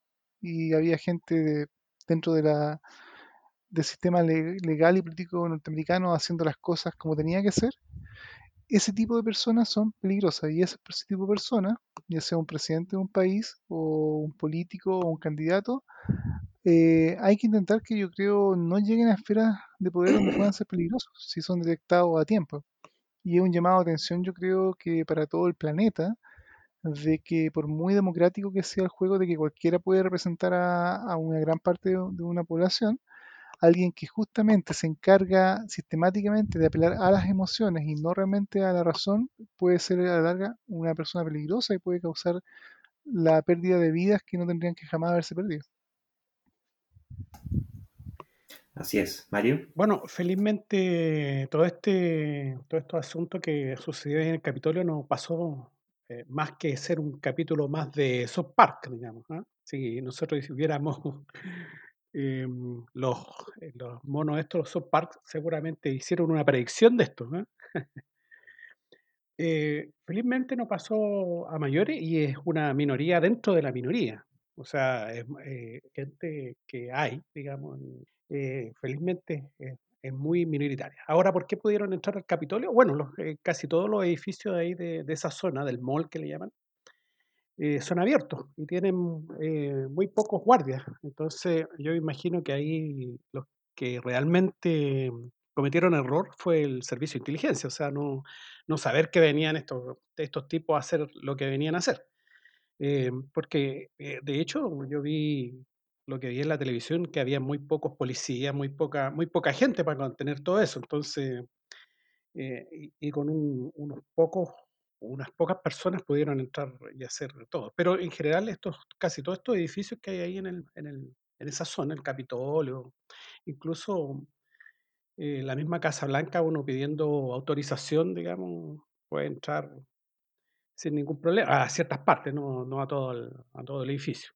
y había gente dentro de la, del sistema legal y político norteamericano haciendo las cosas como tenía que ser, ese tipo de personas son peligrosas y ese, tipo de personas, ya sea un presidente de un país o un político o un candidato, eh, hay que intentar que yo creo no lleguen a esferas de poder donde puedan ser peligrosos si son detectados a tiempo. Y es un llamado de atención yo creo que para todo el planeta, de que por muy democrático que sea el juego, de que cualquiera puede representar a, una gran parte de una población, alguien que justamente se encarga sistemáticamente de apelar a las emociones y no realmente a la razón, puede ser a la larga una persona peligrosa y puede causar la pérdida de vidas que no tendrían que jamás haberse perdido. Así es, Mario. Bueno, felizmente todo este, todo estos asuntos que sucedió en el Capitolio no pasó eh, más que ser un capítulo más de South Park, digamos. ¿ah? Si nosotros hubiéramos Em, los, eh, los monos estos, los subparks, seguramente hicieron una predicción de esto. Eh, felizmente no pasó a mayores y es una minoría dentro de la minoría. O sea, es, eh, gente que hay, digamos, felizmente es, muy minoritaria. Ahora, ¿por qué pudieron entrar al Capitolio? Bueno, casi todos los edificios de ahí de, de esa zona, del mall que le llaman, eh, son abiertos y tienen eh, muy pocos guardias. Entonces, yo imagino que ahí los que realmente cometieron error fue el servicio de inteligencia, o sea, no, no saber que venían estos, estos tipos a hacer lo que venían a hacer. Eh, porque, de hecho, yo vi lo que vi en la televisión, que había muy pocos policías, muy poca, muy poca gente para contener todo eso. Entonces, y, con unos pocos unas pocas personas pudieron entrar y hacer todo. Pero en general, estos, casi todos estos edificios que hay ahí en, el, en, el, en esa zona, el Capitolio, incluso eh, la misma Casa Blanca, uno pidiendo autorización, digamos, puede entrar sin ningún problema, a ciertas partes, no, no a, todo el, a todo el edificio.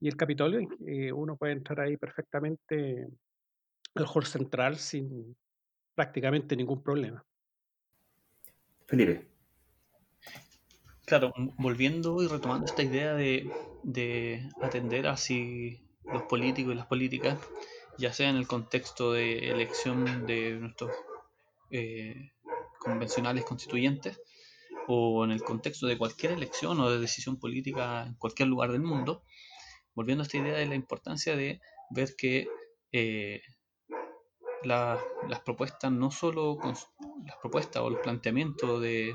Y el Capitolio, eh, uno puede entrar ahí perfectamente al hall central sin prácticamente ningún problema. Felipe. Claro, volviendo y retomando esta idea de, atender así los políticos y las políticas, ya sea en el contexto de elección de nuestros eh, convencionales constituyentes o en el contexto de cualquier elección o de decisión política en cualquier lugar del mundo, volviendo a esta idea de la importancia de ver que eh, las propuestas, no solo las propuestas o los planteamientos de,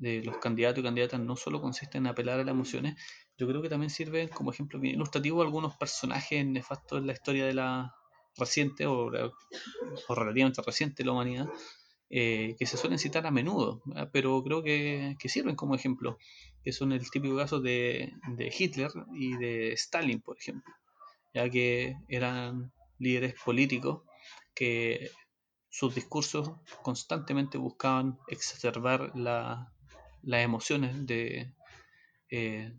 de los candidatos y candidatas no solo consiste en apelar a las emociones, yo creo que también sirven como ejemplo ilustrativo algunos personajes nefastos en la historia de la reciente o, relativamente reciente de la humanidad, eh, que se suelen citar a menudo, pero creo que, sirven como ejemplo, que son el típico caso de, de Hitler y de Stalin, por ejemplo, ya que eran líderes políticos que sus discursos constantemente buscaban exacerbar la, las emociones eh, de,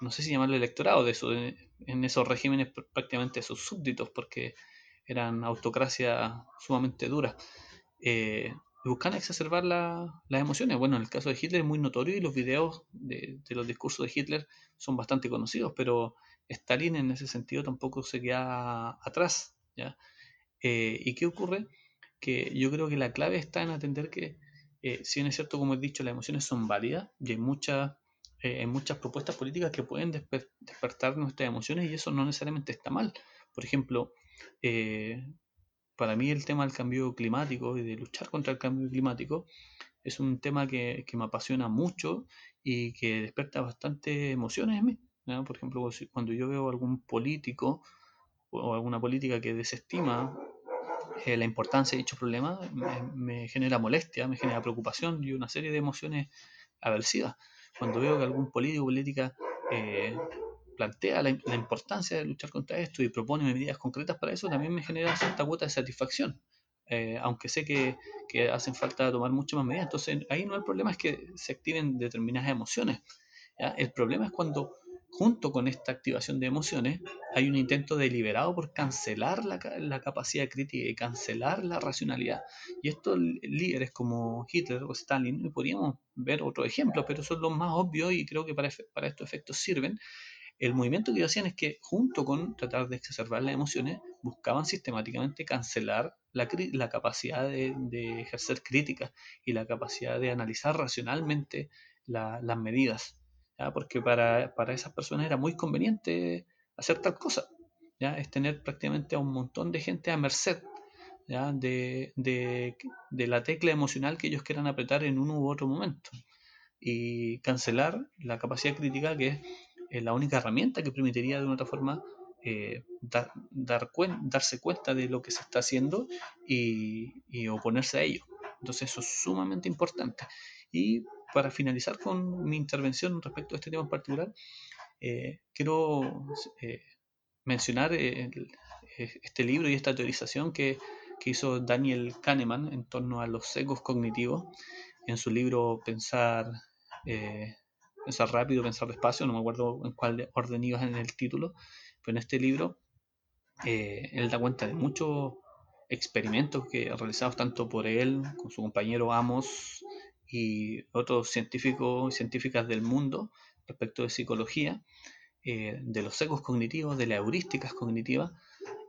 no sé si llamarlo electorado, de eso, en esos regímenes prácticamente sus súbditos, porque eran autocracias sumamente duras. Eh, buscan exacerbar las emociones. Bueno, en el caso de Hitler es muy notorio y los videos de, los discursos de Hitler son bastante conocidos, pero Stalin en ese sentido tampoco se queda atrás. ¿ya? Eh, ¿Y qué ocurre? Que yo creo que la clave está en atender que eh, si bien es cierto, como he dicho, las emociones son válidas y hay muchas, eh, muchas propuestas políticas que pueden despertar nuestras emociones y eso no necesariamente está mal, Por ejemplo, eh, para mí el tema del cambio climático y de luchar contra el cambio climático es un tema que, me apasiona mucho y que despierta bastantes emociones en mí. Por ejemplo, cuando yo veo algún político o alguna política que desestima eh, la importancia de dicho problema, me, genera molestia, me genera preocupación y una serie de emociones aversivas. Cuando veo que algún político o política eh, plantea la, importancia de luchar contra esto y propone medidas concretas para eso, también me genera cierta cuota de satisfacción. Eh, aunque sé que, que, hacen falta tomar muchas más medidas. Entonces, ahí no el problema es que se activen determinadas emociones. El problema es cuando, junto con esta activación de emociones, hay un intento deliberado por cancelar la, la capacidad crítica y cancelar la racionalidad. Y estos líderes como Hitler o Stalin, podríamos ver otros ejemplos, pero son los más obvios y creo que para, para estos efectos sirven, el movimiento que hacían es que, junto con tratar de exacerbar las emociones, buscaban sistemáticamente cancelar la, la capacidad de, ejercer crítica y la capacidad de analizar racionalmente las medidas. Porque para, esas personas era muy conveniente hacer tal cosa. ¿ya? Es tener prácticamente a un montón de gente a merced De, de la tecla emocional que ellos quieran apretar en uno u otro momento. Y cancelar la capacidad crítica que es es la única herramienta que permitiría de una otra forma eh, dar, darse cuenta de lo que se está haciendo y, oponerse a ello. Entonces eso es sumamente importante. Y para finalizar con mi intervención respecto a este tema en particular, eh, quiero eh, mencionar este libro y esta teorización que, que, hizo Daniel Kahneman en torno a los ecos cognitivos en su libro Pensar pensar rápido, pensar despacio, no me acuerdo en cuál orden ibas en el título, pero en este libro eh, él da cuenta de muchos experimentos que realizados tanto por él, con su compañero Amos y otros científicos y científicas del mundo respecto de psicología, eh, de los ecos cognitivos, de las heurísticas cognitivas.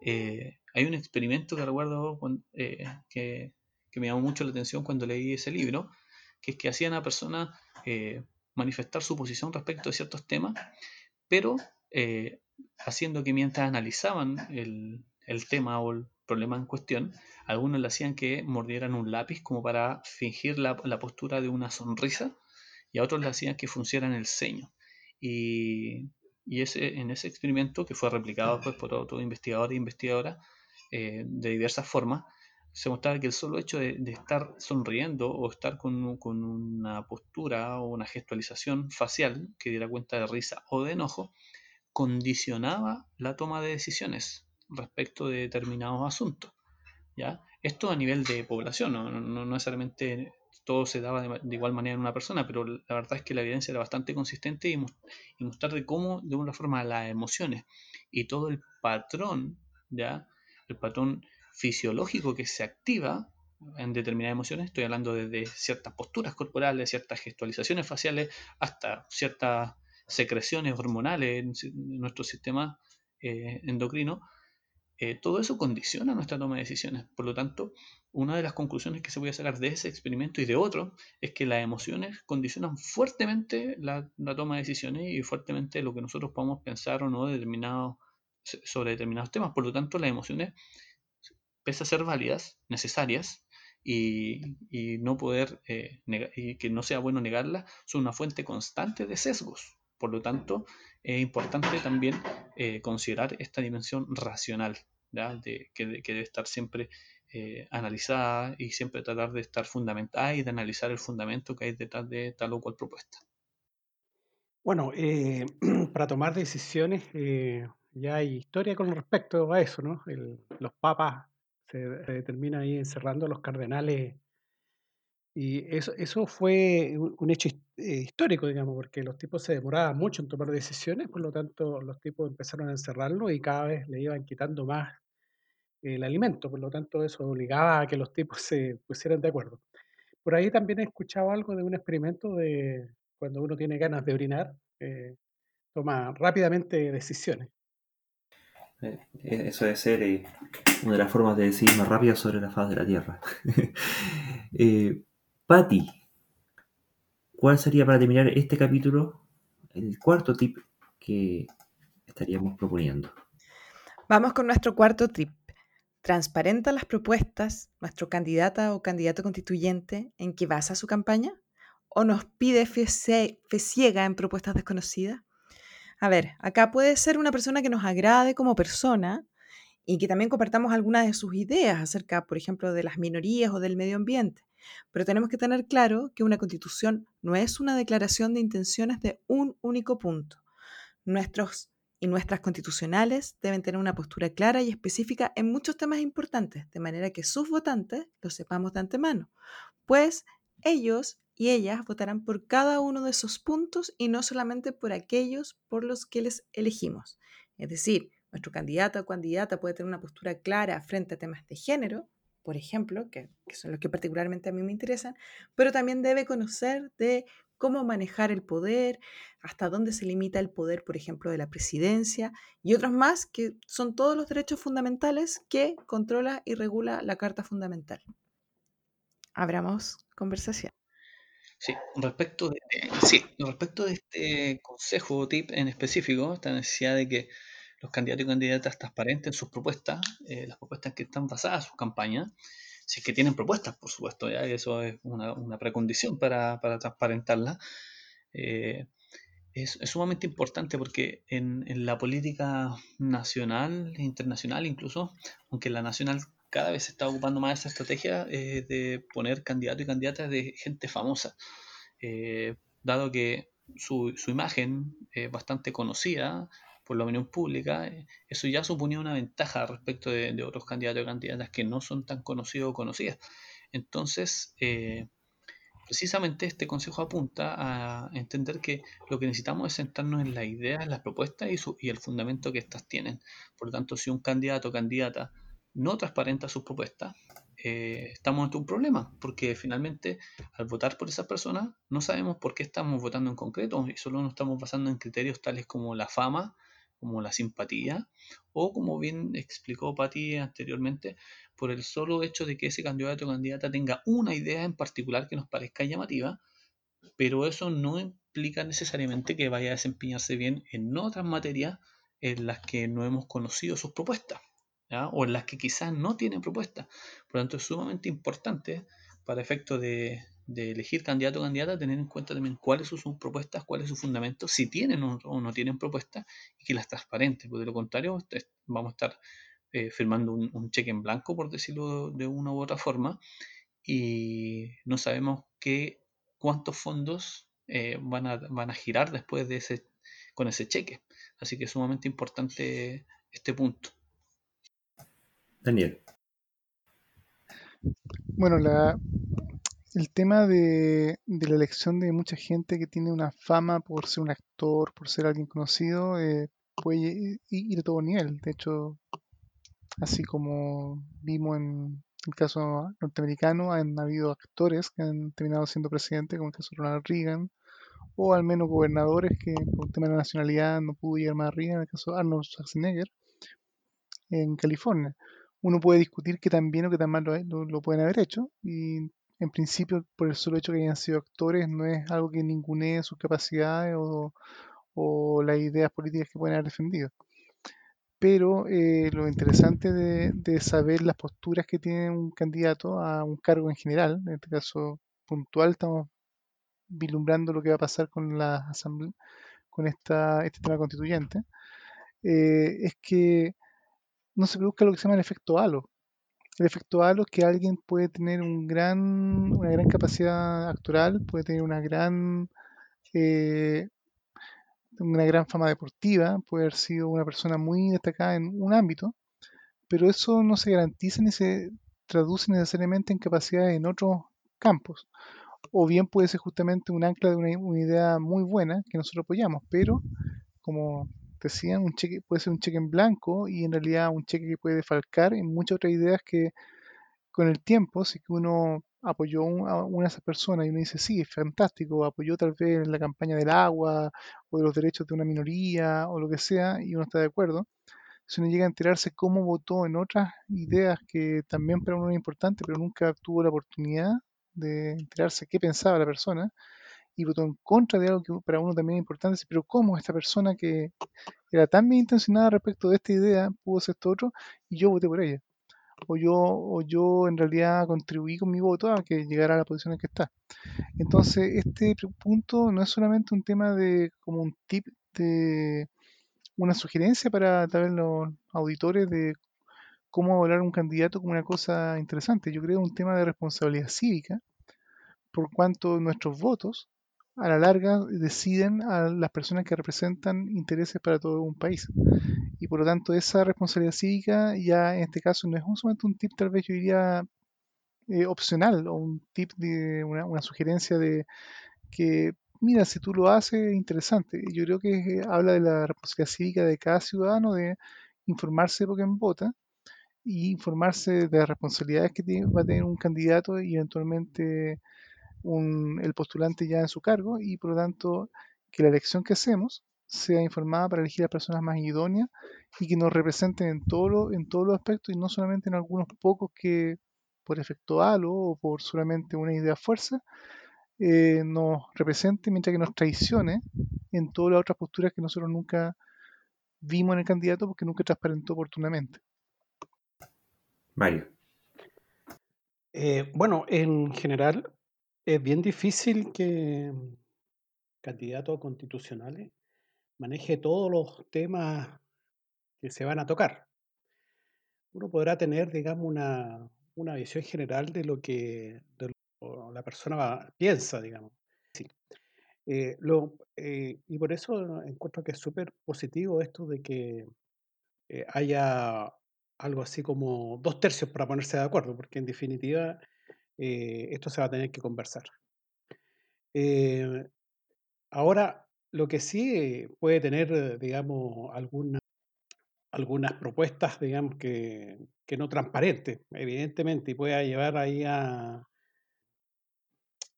Eh, hay un experimento que recuerdo que, que, me llamó mucho la atención cuando leí ese libro, que es que hacían a personas manifestar su posición respecto de ciertos temas, pero eh, haciendo que mientras analizaban el, tema o el problema en cuestión, algunos le hacían que mordieran un lápiz como para fingir la, postura de una sonrisa y a otros le hacían que funcionaran el ceño. Y, ese, en ese experimento, que fue replicado pues, por otros investigadores e investigadoras eh, de diversas formas, se mostraba que el solo hecho de, estar sonriendo o estar con, una postura o una gestualización facial que diera cuenta de risa o de enojo, condicionaba la toma de decisiones respecto de determinados asuntos. ¿ya? Esto a nivel de población, no, necesariamente todo se daba de, igual manera en una persona, pero la verdad es que la evidencia era bastante consistente y, y mostrar de cómo, de una forma, las emociones y todo el patrón, ¿ya? el patrón fisiológico que se activa en determinadas emociones, estoy hablando desde ciertas posturas corporales, ciertas gestualizaciones faciales, hasta ciertas secreciones hormonales en nuestro sistema eh, endocrino, eh, todo eso condiciona nuestra toma de decisiones. Por lo tanto, una de las conclusiones que se puede sacar de ese experimento y de otro es que las emociones condicionan fuertemente la, toma de decisiones y fuertemente lo que nosotros podemos pensar o no determinado, sobre determinados temas. Por lo tanto, las emociones pese a ser válidas, necesarias, y, no poder, eh, y que no sea bueno negarlas, son una fuente constante de sesgos. Por lo tanto, es importante también eh, considerar esta dimensión racional, que, debe estar siempre eh, analizada y siempre tratar de estar fundamentada y de analizar el fundamento que hay detrás de tal o cual propuesta. Bueno, para tomar decisiones ya hay historia con respecto a eso, ¿no? los papas se, termina ahí encerrando los cardenales. Y eso, eso fue un, hecho eh, histórico, digamos, porque los tipos se demoraban mucho en tomar decisiones, por lo tanto los tipos empezaron a encerrarlo y cada vez le iban quitando más el alimento, por lo tanto eso obligaba a que los tipos se pusieran de acuerdo. Por ahí también he escuchado algo de un experimento de cuando uno tiene ganas de orinar, eh, toma rápidamente decisiones. Eh, eso debe ser eh, una de las formas de decir más rápida sobre la faz de la Tierra. eh, Patti, ¿cuál sería para terminar este capítulo el cuarto tip que estaríamos proponiendo? Vamos con nuestro cuarto tip. ¿Transparenta las propuestas nuestro candidata o candidato constituyente en que basa su campaña? ¿O nos pide fe, ciega en propuestas desconocidas? A ver, acá puede ser una persona que nos agrade como persona y que también compartamos algunas de sus ideas acerca, por ejemplo, de las minorías o del medio ambiente. Pero tenemos que tener claro que una constitución no es una declaración de intenciones de un único punto. Nuestros y nuestras constitucionales deben tener una postura clara y específica en muchos temas importantes, de manera que sus votantes lo sepamos de antemano, pues ellos y ellas votarán por cada uno de esos puntos y no solamente por aquellos por los que les elegimos. Es decir, nuestro candidato o candidata puede tener una postura clara frente a temas de género, por ejemplo, que, son los que particularmente a mí me interesan, pero también debe conocer de cómo manejar el poder, hasta dónde se limita el poder, por ejemplo, de la presidencia y otros más que son todos los derechos fundamentales que controla y regula la Carta Fundamental. Abramos conversación. Sí, respecto de, sí, respecto de este consejo tip en específico, esta necesidad de que los candidatos y candidatas transparenten sus propuestas, eh, las propuestas que están basadas en su campaña, si es que tienen propuestas, por supuesto, ya eso es una, una precondición para, para transparentarlas. Eh, es, es, sumamente importante porque en, en, la política nacional internacional incluso, aunque la nacional cada vez se está ocupando más esa estrategia eh, de poner candidatos y candidatas de gente famosa, eh, dado que su, su imagen es bastante conocida, por la opinión pública, eh, eso ya suponía una ventaja respecto de, de otros candidatos y candidatas que no son tan conocidos o conocidas. Entonces, eh, precisamente este consejo apunta a entender que lo que necesitamos es centrarnos en las ideas, las propuestas y, su, y el fundamento que éstas tienen. Por lo tanto, si un candidato o candidata no transparenta sus propuestas, eh, estamos ante un problema, porque finalmente al votar por esa persona no sabemos por qué estamos votando en concreto y solo nos estamos basando en criterios tales como la fama, como la simpatía, o como bien explicó Patti anteriormente, por el solo hecho de que ese candidato o candidata tenga una idea en particular que nos parezca llamativa, pero eso no implica necesariamente que vaya a desempeñarse bien en otras materias en las que no hemos conocido sus propuestas, o en las que quizás no tienen propuestas. Por lo tanto, es sumamente importante para efecto de, de elegir candidato o candidata, tener en cuenta también cuáles son sus propuestas, cuál es su fundamento, si tienen o, no tienen propuestas y que las transparentes, porque de lo contrario vamos a estar eh, firmando un, un, cheque en blanco, por decirlo de una u otra forma, y no sabemos qué, cuántos fondos eh, van, a, van a girar después de ese, con ese cheque. Así que es sumamente importante este punto. Daniel. Bueno, la, el tema de, la elección de mucha gente que tiene una fama por ser un actor, por ser alguien conocido, eh, puede ir a todo nivel. De hecho, así como vimos en el caso norteamericano, han habido actores que han terminado siendo presidentes, como el caso de Ronald Reagan, o al menos gobernadores que por tema de la nacionalidad no pudo llegar más arriba, en el caso de Arnold Schwarzenegger, en California. Uno puede discutir que tan bien o que tan mal lo, lo, lo pueden haber hecho, y en principio, por el solo hecho que hayan sido actores, no es algo que ningunee sus capacidades o, las ideas políticas que pueden haber defendido. Pero eh, lo interesante de, saber las posturas que tiene un candidato a un cargo en general, en este caso puntual, estamos vislumbrando lo que va a pasar con la con esta, este tema constituyente, eh, es que no se produzca lo que se llama el efecto halo, el efecto halo es que alguien puede tener una gran capacidad actoral, puede tener una gran, eh, una gran fama deportiva, puede haber sido una persona muy destacada en un ámbito, pero eso no se garantiza ni se traduce necesariamente en capacidades en otros campos. O bien puede ser justamente un ancla de una, una idea muy buena que nosotros apoyamos, pero como decían, un cheque puede ser un cheque en blanco y en realidad un cheque que puede falcar en muchas otras ideas que con el tiempo, si uno apoyó a una de esas personas y uno dice, sí, es fantástico, apoyó tal vez en la campaña del agua o de los derechos de una minoría o lo que sea, y uno está de acuerdo, si uno llega a enterarse cómo votó en otras ideas que también para uno es importante, pero nunca tuvo la oportunidad de enterarse qué pensaba la persona, y votó en contra de algo que para uno también es importante, pero cómo esta persona que, era tan bien intencionada respecto de esta idea, pudo ser esto otro, y yo voté por ella. O yo, o yo en realidad contribuí con mi voto a que llegara a la posición en que está. Entonces, este punto no es solamente un tema de como un tip de una sugerencia para tal los auditores de cómo evaluar un candidato como una cosa interesante. Yo creo un tema de responsabilidad cívica, por cuanto nuestros votos a la larga deciden a las personas que representan intereses para todo un país. Y por lo tanto esa responsabilidad cívica ya en este caso no es solamente un tip tal vez yo diría eh, opcional o un tip de una, sugerencia de que mira si tú lo haces interesante. Yo creo que habla de la responsabilidad cívica de cada ciudadano de informarse por quién vota y informarse de las responsabilidades que tiene, va a tener un candidato y eventualmente un, el postulante ya en su cargo y por lo tanto que la elección que hacemos sea informada para elegir a personas más idóneas y que nos representen en, todo en todos los aspectos y no solamente en algunos pocos que por efecto halo o por solamente una idea fuerza eh, nos represente mientras que nos traicione en todas las otras posturas que nosotros nunca vimos en el candidato porque nunca transparentó oportunamente. Mario. Eh, bueno, en general es bien difícil que candidatos constitucionales maneje todos los temas que se van a tocar. Uno podrá tener, digamos, una, una visión general de lo que de lo, la persona va, piensa, digamos. Sí. Eh, lo, eh, y por eso encuentro que es súper positivo esto de que eh, haya algo así como dos tercios para ponerse de acuerdo, porque en definitiva eh, esto se va a tener que conversar. Eh, ahora, lo que sí puede tener, digamos, alguna, algunas propuestas, digamos, que, que no transparentes, evidentemente, y pueda llevar ahí al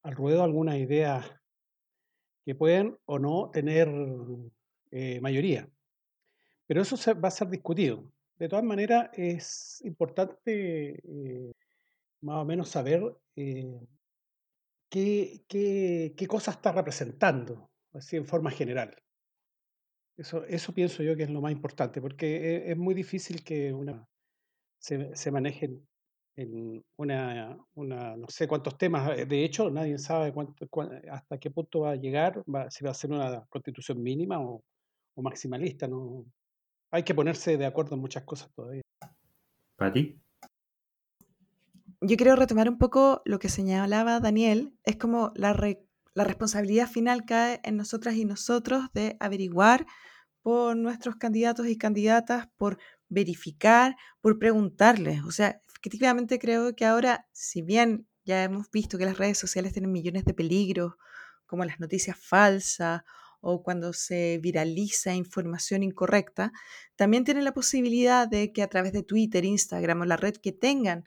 ruedo algunas ideas que pueden o no tener eh, mayoría. Pero eso se, va a ser discutido. De todas maneras, es importante más o menos saber eh, qué, qué, qué cosa está representando, así en forma general. Eso, eso pienso yo que es lo más importante, porque es, es muy difícil que una se, se manejen en una, una, no sé cuántos temas. De hecho, nadie sabe cuánto, hasta qué punto va a llegar, si va a ser una constitución mínima o, o maximalista. ¿no? Hay que ponerse de acuerdo en muchas cosas todavía. ¿Para ti? Yo quiero retomar un poco lo que señalaba Daniel. Es como la, re, la responsabilidad final cae en nosotras y nosotros de averiguar por nuestros candidatos y candidatas, por verificar, por preguntarles. O sea, efectivamente creo que ahora, si bien ya hemos visto que las redes sociales tienen millones de peligros, como las noticias falsas o cuando se viraliza información incorrecta, también tienen la posibilidad de que a través de Twitter, Instagram o la red que tengan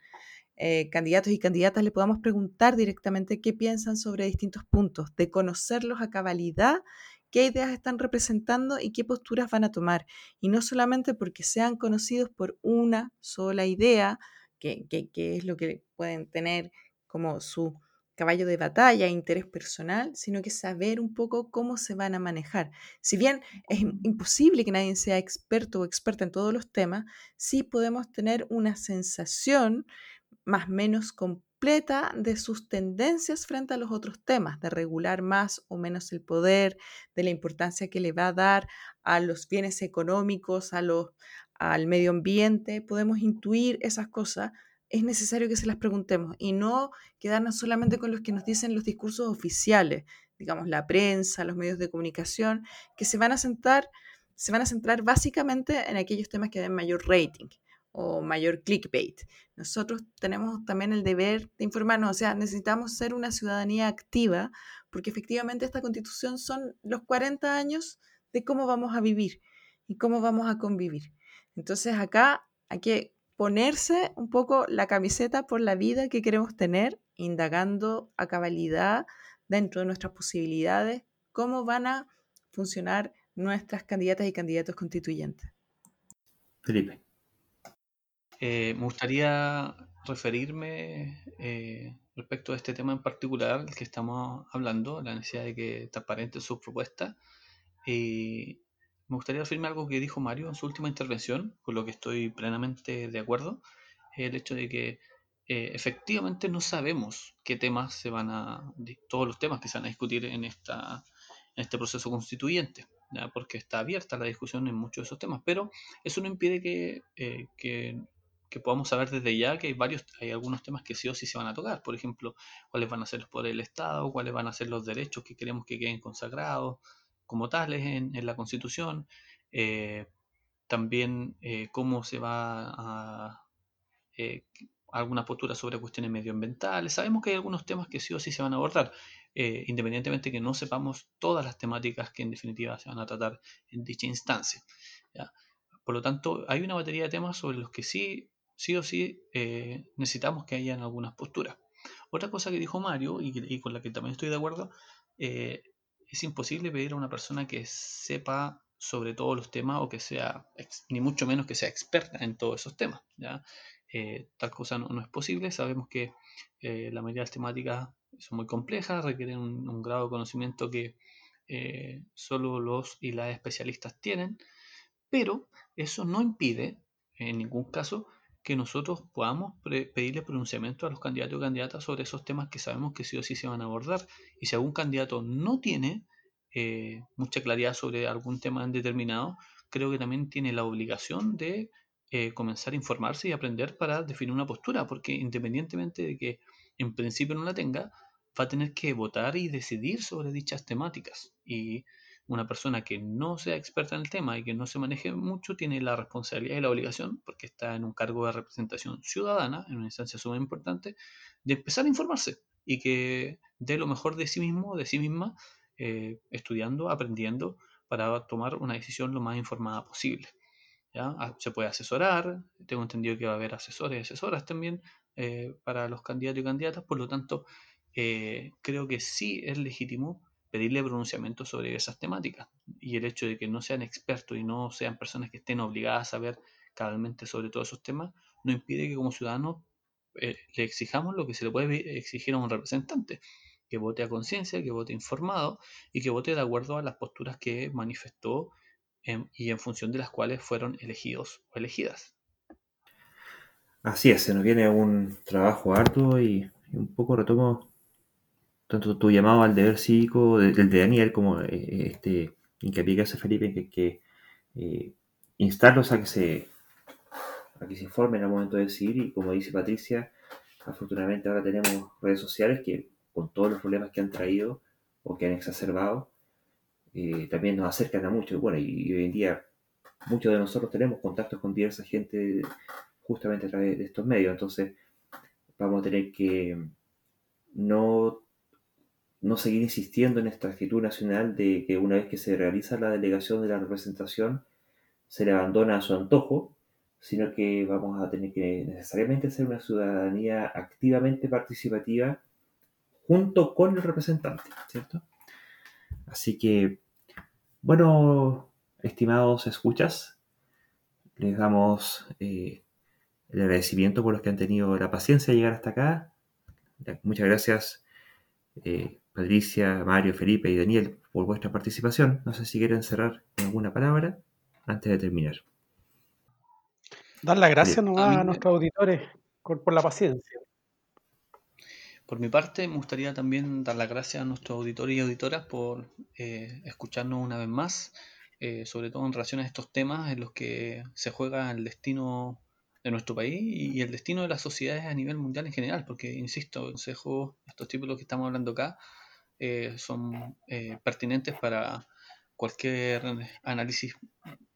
eh, candidatos y candidatas le podamos preguntar directamente qué piensan sobre distintos puntos, de conocerlos a cabalidad, qué ideas están representando y qué posturas van a tomar. Y no solamente porque sean conocidos por una sola idea, que, que, que es lo que pueden tener como su caballo de batalla, interés personal, sino que saber un poco cómo se van a manejar. Si bien es imposible que nadie sea experto o experta en todos los temas, sí podemos tener una sensación más menos completa de sus tendencias frente a los otros temas, de regular más o menos el poder, de la importancia que le va a dar a los bienes económicos, a los, al medio ambiente. Podemos intuir esas cosas. Es necesario que se las preguntemos y no quedarnos solamente con los que nos dicen los discursos oficiales, digamos la prensa, los medios de comunicación, que se van a centrar, se van a centrar básicamente en aquellos temas que den mayor rating o mayor clickbait. Nosotros tenemos también el deber de informarnos, o sea, necesitamos ser una ciudadanía activa, porque efectivamente esta constitución son los 40 años de cómo vamos a vivir y cómo vamos a convivir. Entonces acá hay que ponerse un poco la camiseta por la vida que queremos tener, indagando a cabalidad dentro de nuestras posibilidades, cómo van a funcionar nuestras candidatas y candidatos constituyentes. Felipe. Eh, me gustaría referirme eh, respecto a este tema en particular, el que estamos hablando, la necesidad de que transparenten sus propuestas. Y me gustaría referirme a algo que dijo Mario en su última intervención, con lo que estoy plenamente de acuerdo, el hecho de que eh, efectivamente no sabemos qué temas se van a, todos los temas que se van a discutir en, esta, en este proceso constituyente, porque está abierta la discusión en muchos de esos temas, pero eso no impide eh, que, que, podamos saber desde ya que hay varios, hay algunos temas que sí o sí se van a tocar, por ejemplo, cuáles van a ser los poderes del Estado, cuáles van a ser los derechos que queremos que queden consagrados como tales en, la Constitución, eh, también cómo se va a alguna postura sobre cuestiones medioambientales. Sabemos que hay algunos temas que sí o sí se van a abordar, eh, independientemente que no sepamos todas las temáticas que en definitiva se van a tratar en dicha instancia. Por lo tanto, hay una batería de temas sobre los que sí, sí o sí eh, necesitamos que hayan algunas posturas. Otra cosa que dijo Mario, y, con la que también estoy de acuerdo, eh, es imposible pedir a una persona que sepa sobre todos los temas o que sea, ni mucho menos que sea experta en todos esos temas. ¿ya? Eh, tal cosa no, es posible. Sabemos que la mayoría de las temáticas son muy complejas, requieren un, grado de conocimiento que solo los y las especialistas tienen, pero eso no impide, en ningún caso, que nosotros podamos pedirle pronunciamiento a los candidatos y candidatas sobre esos temas que sabemos que sí o sí se van a abordar. Y si algún candidato no tiene mucha claridad sobre algún tema determinado, creo que también tiene la obligación de eh, comenzar a informarse y aprender para definir una postura, porque independientemente de que en principio no la tenga, va a tener que votar y decidir sobre dichas temáticas. Y una persona que no sea experta en el tema y que no se maneje mucho tiene la responsabilidad y la obligación, porque está en un cargo de representación ciudadana, en una instancia sumamente importante, de empezar a informarse y que dé lo mejor de sí mismo, de sí misma, eh, estudiando, aprendiendo, para tomar una decisión lo más informada posible. Ah, se puede asesorar, tengo entendido que va a haber asesores y asesoras también eh, para los candidatos y candidatas, por lo tanto, eh, creo que sí es legítimo pedirle pronunciamiento sobre esas temáticas y el hecho de que no sean expertos y no sean personas que estén obligadas a saber cabalmente sobre todos esos temas, no impide que como ciudadanos eh, le exijamos lo que se le puede exigir a un representante, que vote a conciencia, que vote informado y que vote de acuerdo a las posturas que manifestó y en función de las cuales fueron elegidos o elegidas. Así es, se nos viene un trabajo arduo y, un poco retomo tanto tu llamado al deber cívico del de, Daniel como eh, este hincapié que hace Felipe que, que eh, instarlos a que se a que se informen al momento de decidir y como dice Patricia, afortunadamente ahora tenemos redes sociales que con todos los problemas que han traído o que han exacerbado, eh, también nos acercan a mucho. Bueno, y, hoy en día muchos de nosotros tenemos contactos con diversa gente justamente a través de estos medios. Entonces, vamos a tener que no, no seguir insistiendo en esta actitud nacional de que una vez que se realiza la delegación de la representación, se le abandona a su antojo, sino que vamos a tener que necesariamente ser una ciudadanía activamente participativa junto con el representante, ¿cierto? Así que bueno, estimados escuchas, les damos eh, el agradecimiento por los que han tenido la paciencia de llegar hasta acá. Muchas gracias, eh, Patricia, Mario, Felipe y Daniel, por vuestra participación. No sé si quieren cerrar alguna palabra antes de terminar. Dar las gracias a, nuestros auditores por la paciencia. Por mi parte, me gustaría también dar las gracias a nuestros auditores y auditoras por eh, escucharnos una vez más, eh, sobre todo en relación a estos temas en los que se juega el destino de nuestro país y el destino de las sociedades a nivel mundial en general, porque, insisto, consejos, estos tipos de los que estamos hablando acá, eh, son pertinentes para cualquier análisis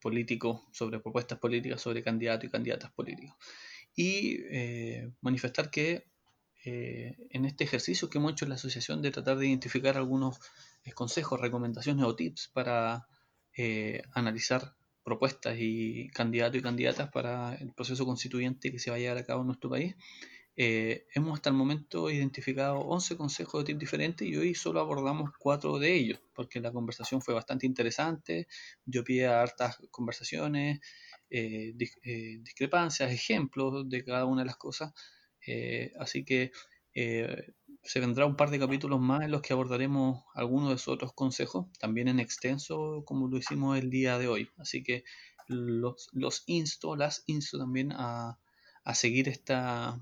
político sobre propuestas políticas, sobre candidatos y candidatas políticos. Y manifestar que eh, en este ejercicio que hemos hecho en la asociación de tratar de identificar algunos eh, consejos, recomendaciones o tips para eh, analizar propuestas y candidatos y candidatas para el proceso constituyente que se va a llevar a cabo en nuestro país. Hemos hasta el momento identificado 11 consejos de tips diferentes y hoy solo abordamos cuatro de ellos, porque la conversación fue bastante interesante, pie a hartas conversaciones, discrepancias, ejemplos de cada una de las cosas. Eh, así que eh, se vendrá un par de capítulos más en los que abordaremos algunos de esos otros consejos, también en extenso como lo hicimos el día de hoy. Así que los, los insto, las insto también a, a seguir esta,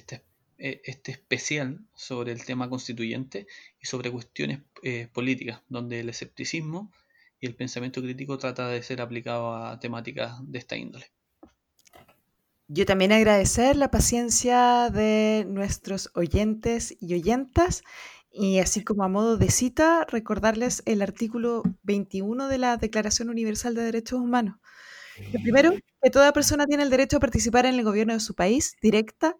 este, este especial sobre el tema constituyente y sobre cuestiones eh, políticas, donde el escepticismo y el pensamiento crítico trata de ser aplicado a temáticas de esta índole. Yo también agradecer la paciencia de nuestros oyentes y oyentas y así como a modo de cita, recordarles el artículo 21 de la Declaración Universal de Derechos Humanos. Lo primero, que toda persona tiene el derecho a participar en el gobierno de su país, directa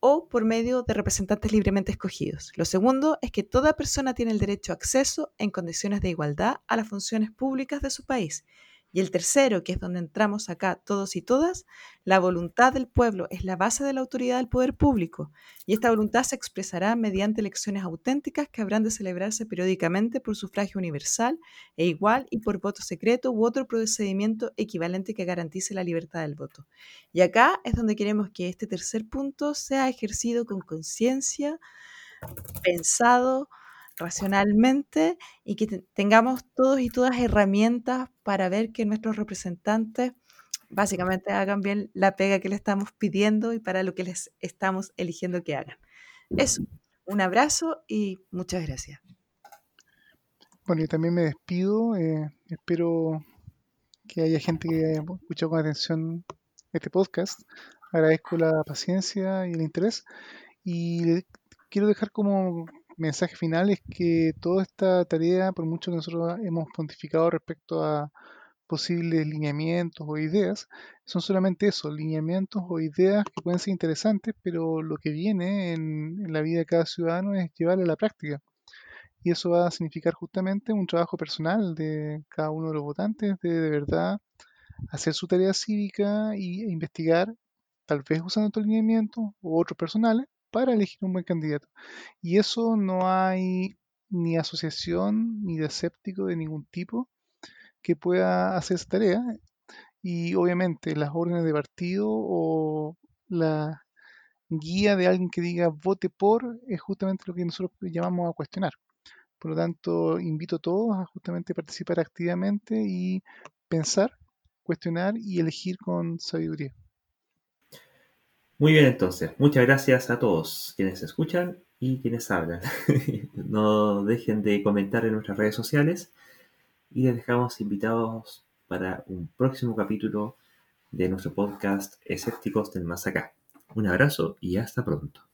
o por medio de representantes libremente escogidos. Lo segundo es que toda persona tiene el derecho a acceso en condiciones de igualdad a las funciones públicas de su país. Y el tercero, que es donde entramos acá todos y todas, la voluntad del pueblo es la base de la autoridad del poder público. Y esta voluntad se expresará mediante elecciones auténticas que habrán de celebrarse periódicamente por sufragio universal e igual y por voto secreto u otro procedimiento equivalente que garantice la libertad del voto. Y acá es donde queremos que este tercer punto sea ejercido con conciencia, pensado, racionalmente y que tengamos todos y todas herramientas para ver que nuestros representantes básicamente hagan bien la pega que le estamos pidiendo y para lo que les estamos eligiendo que hagan. Eso, un abrazo y muchas gracias. Bueno, yo también me despido. Eh, espero que haya gente que haya escuchado con atención este podcast. Agradezco la paciencia y el interés. Y quiero dejar como mensaje final es que toda esta tarea, por mucho que nosotros hemos pontificado respecto a posibles lineamientos o ideas, son solamente eso, lineamientos o ideas que pueden ser interesantes, pero lo que viene en, la vida de cada ciudadano es llevarlo a la práctica. Y eso va a significar justamente un trabajo personal de cada uno de los votantes, de de verdad hacer su tarea cívica e investigar, tal vez usando otros lineamientos u otros personales, para elegir un buen candidato. Y eso no hay ni asociación ni de escéptico de ningún tipo que pueda hacer esa tarea. Y obviamente las órdenes de partido o la guía de alguien que diga vote por es justamente lo que nosotros llamamos a cuestionar. Por lo tanto, invito a todos a justamente participar activamente y pensar, cuestionar y elegir con sabiduría. Muy bien, entonces, muchas gracias a todos quienes escuchan y quienes hablan. no dejen de comentar en nuestras redes sociales y les dejamos invitados para un próximo capítulo de nuestro podcast Escépticos del Más Acá. Un abrazo y hasta pronto.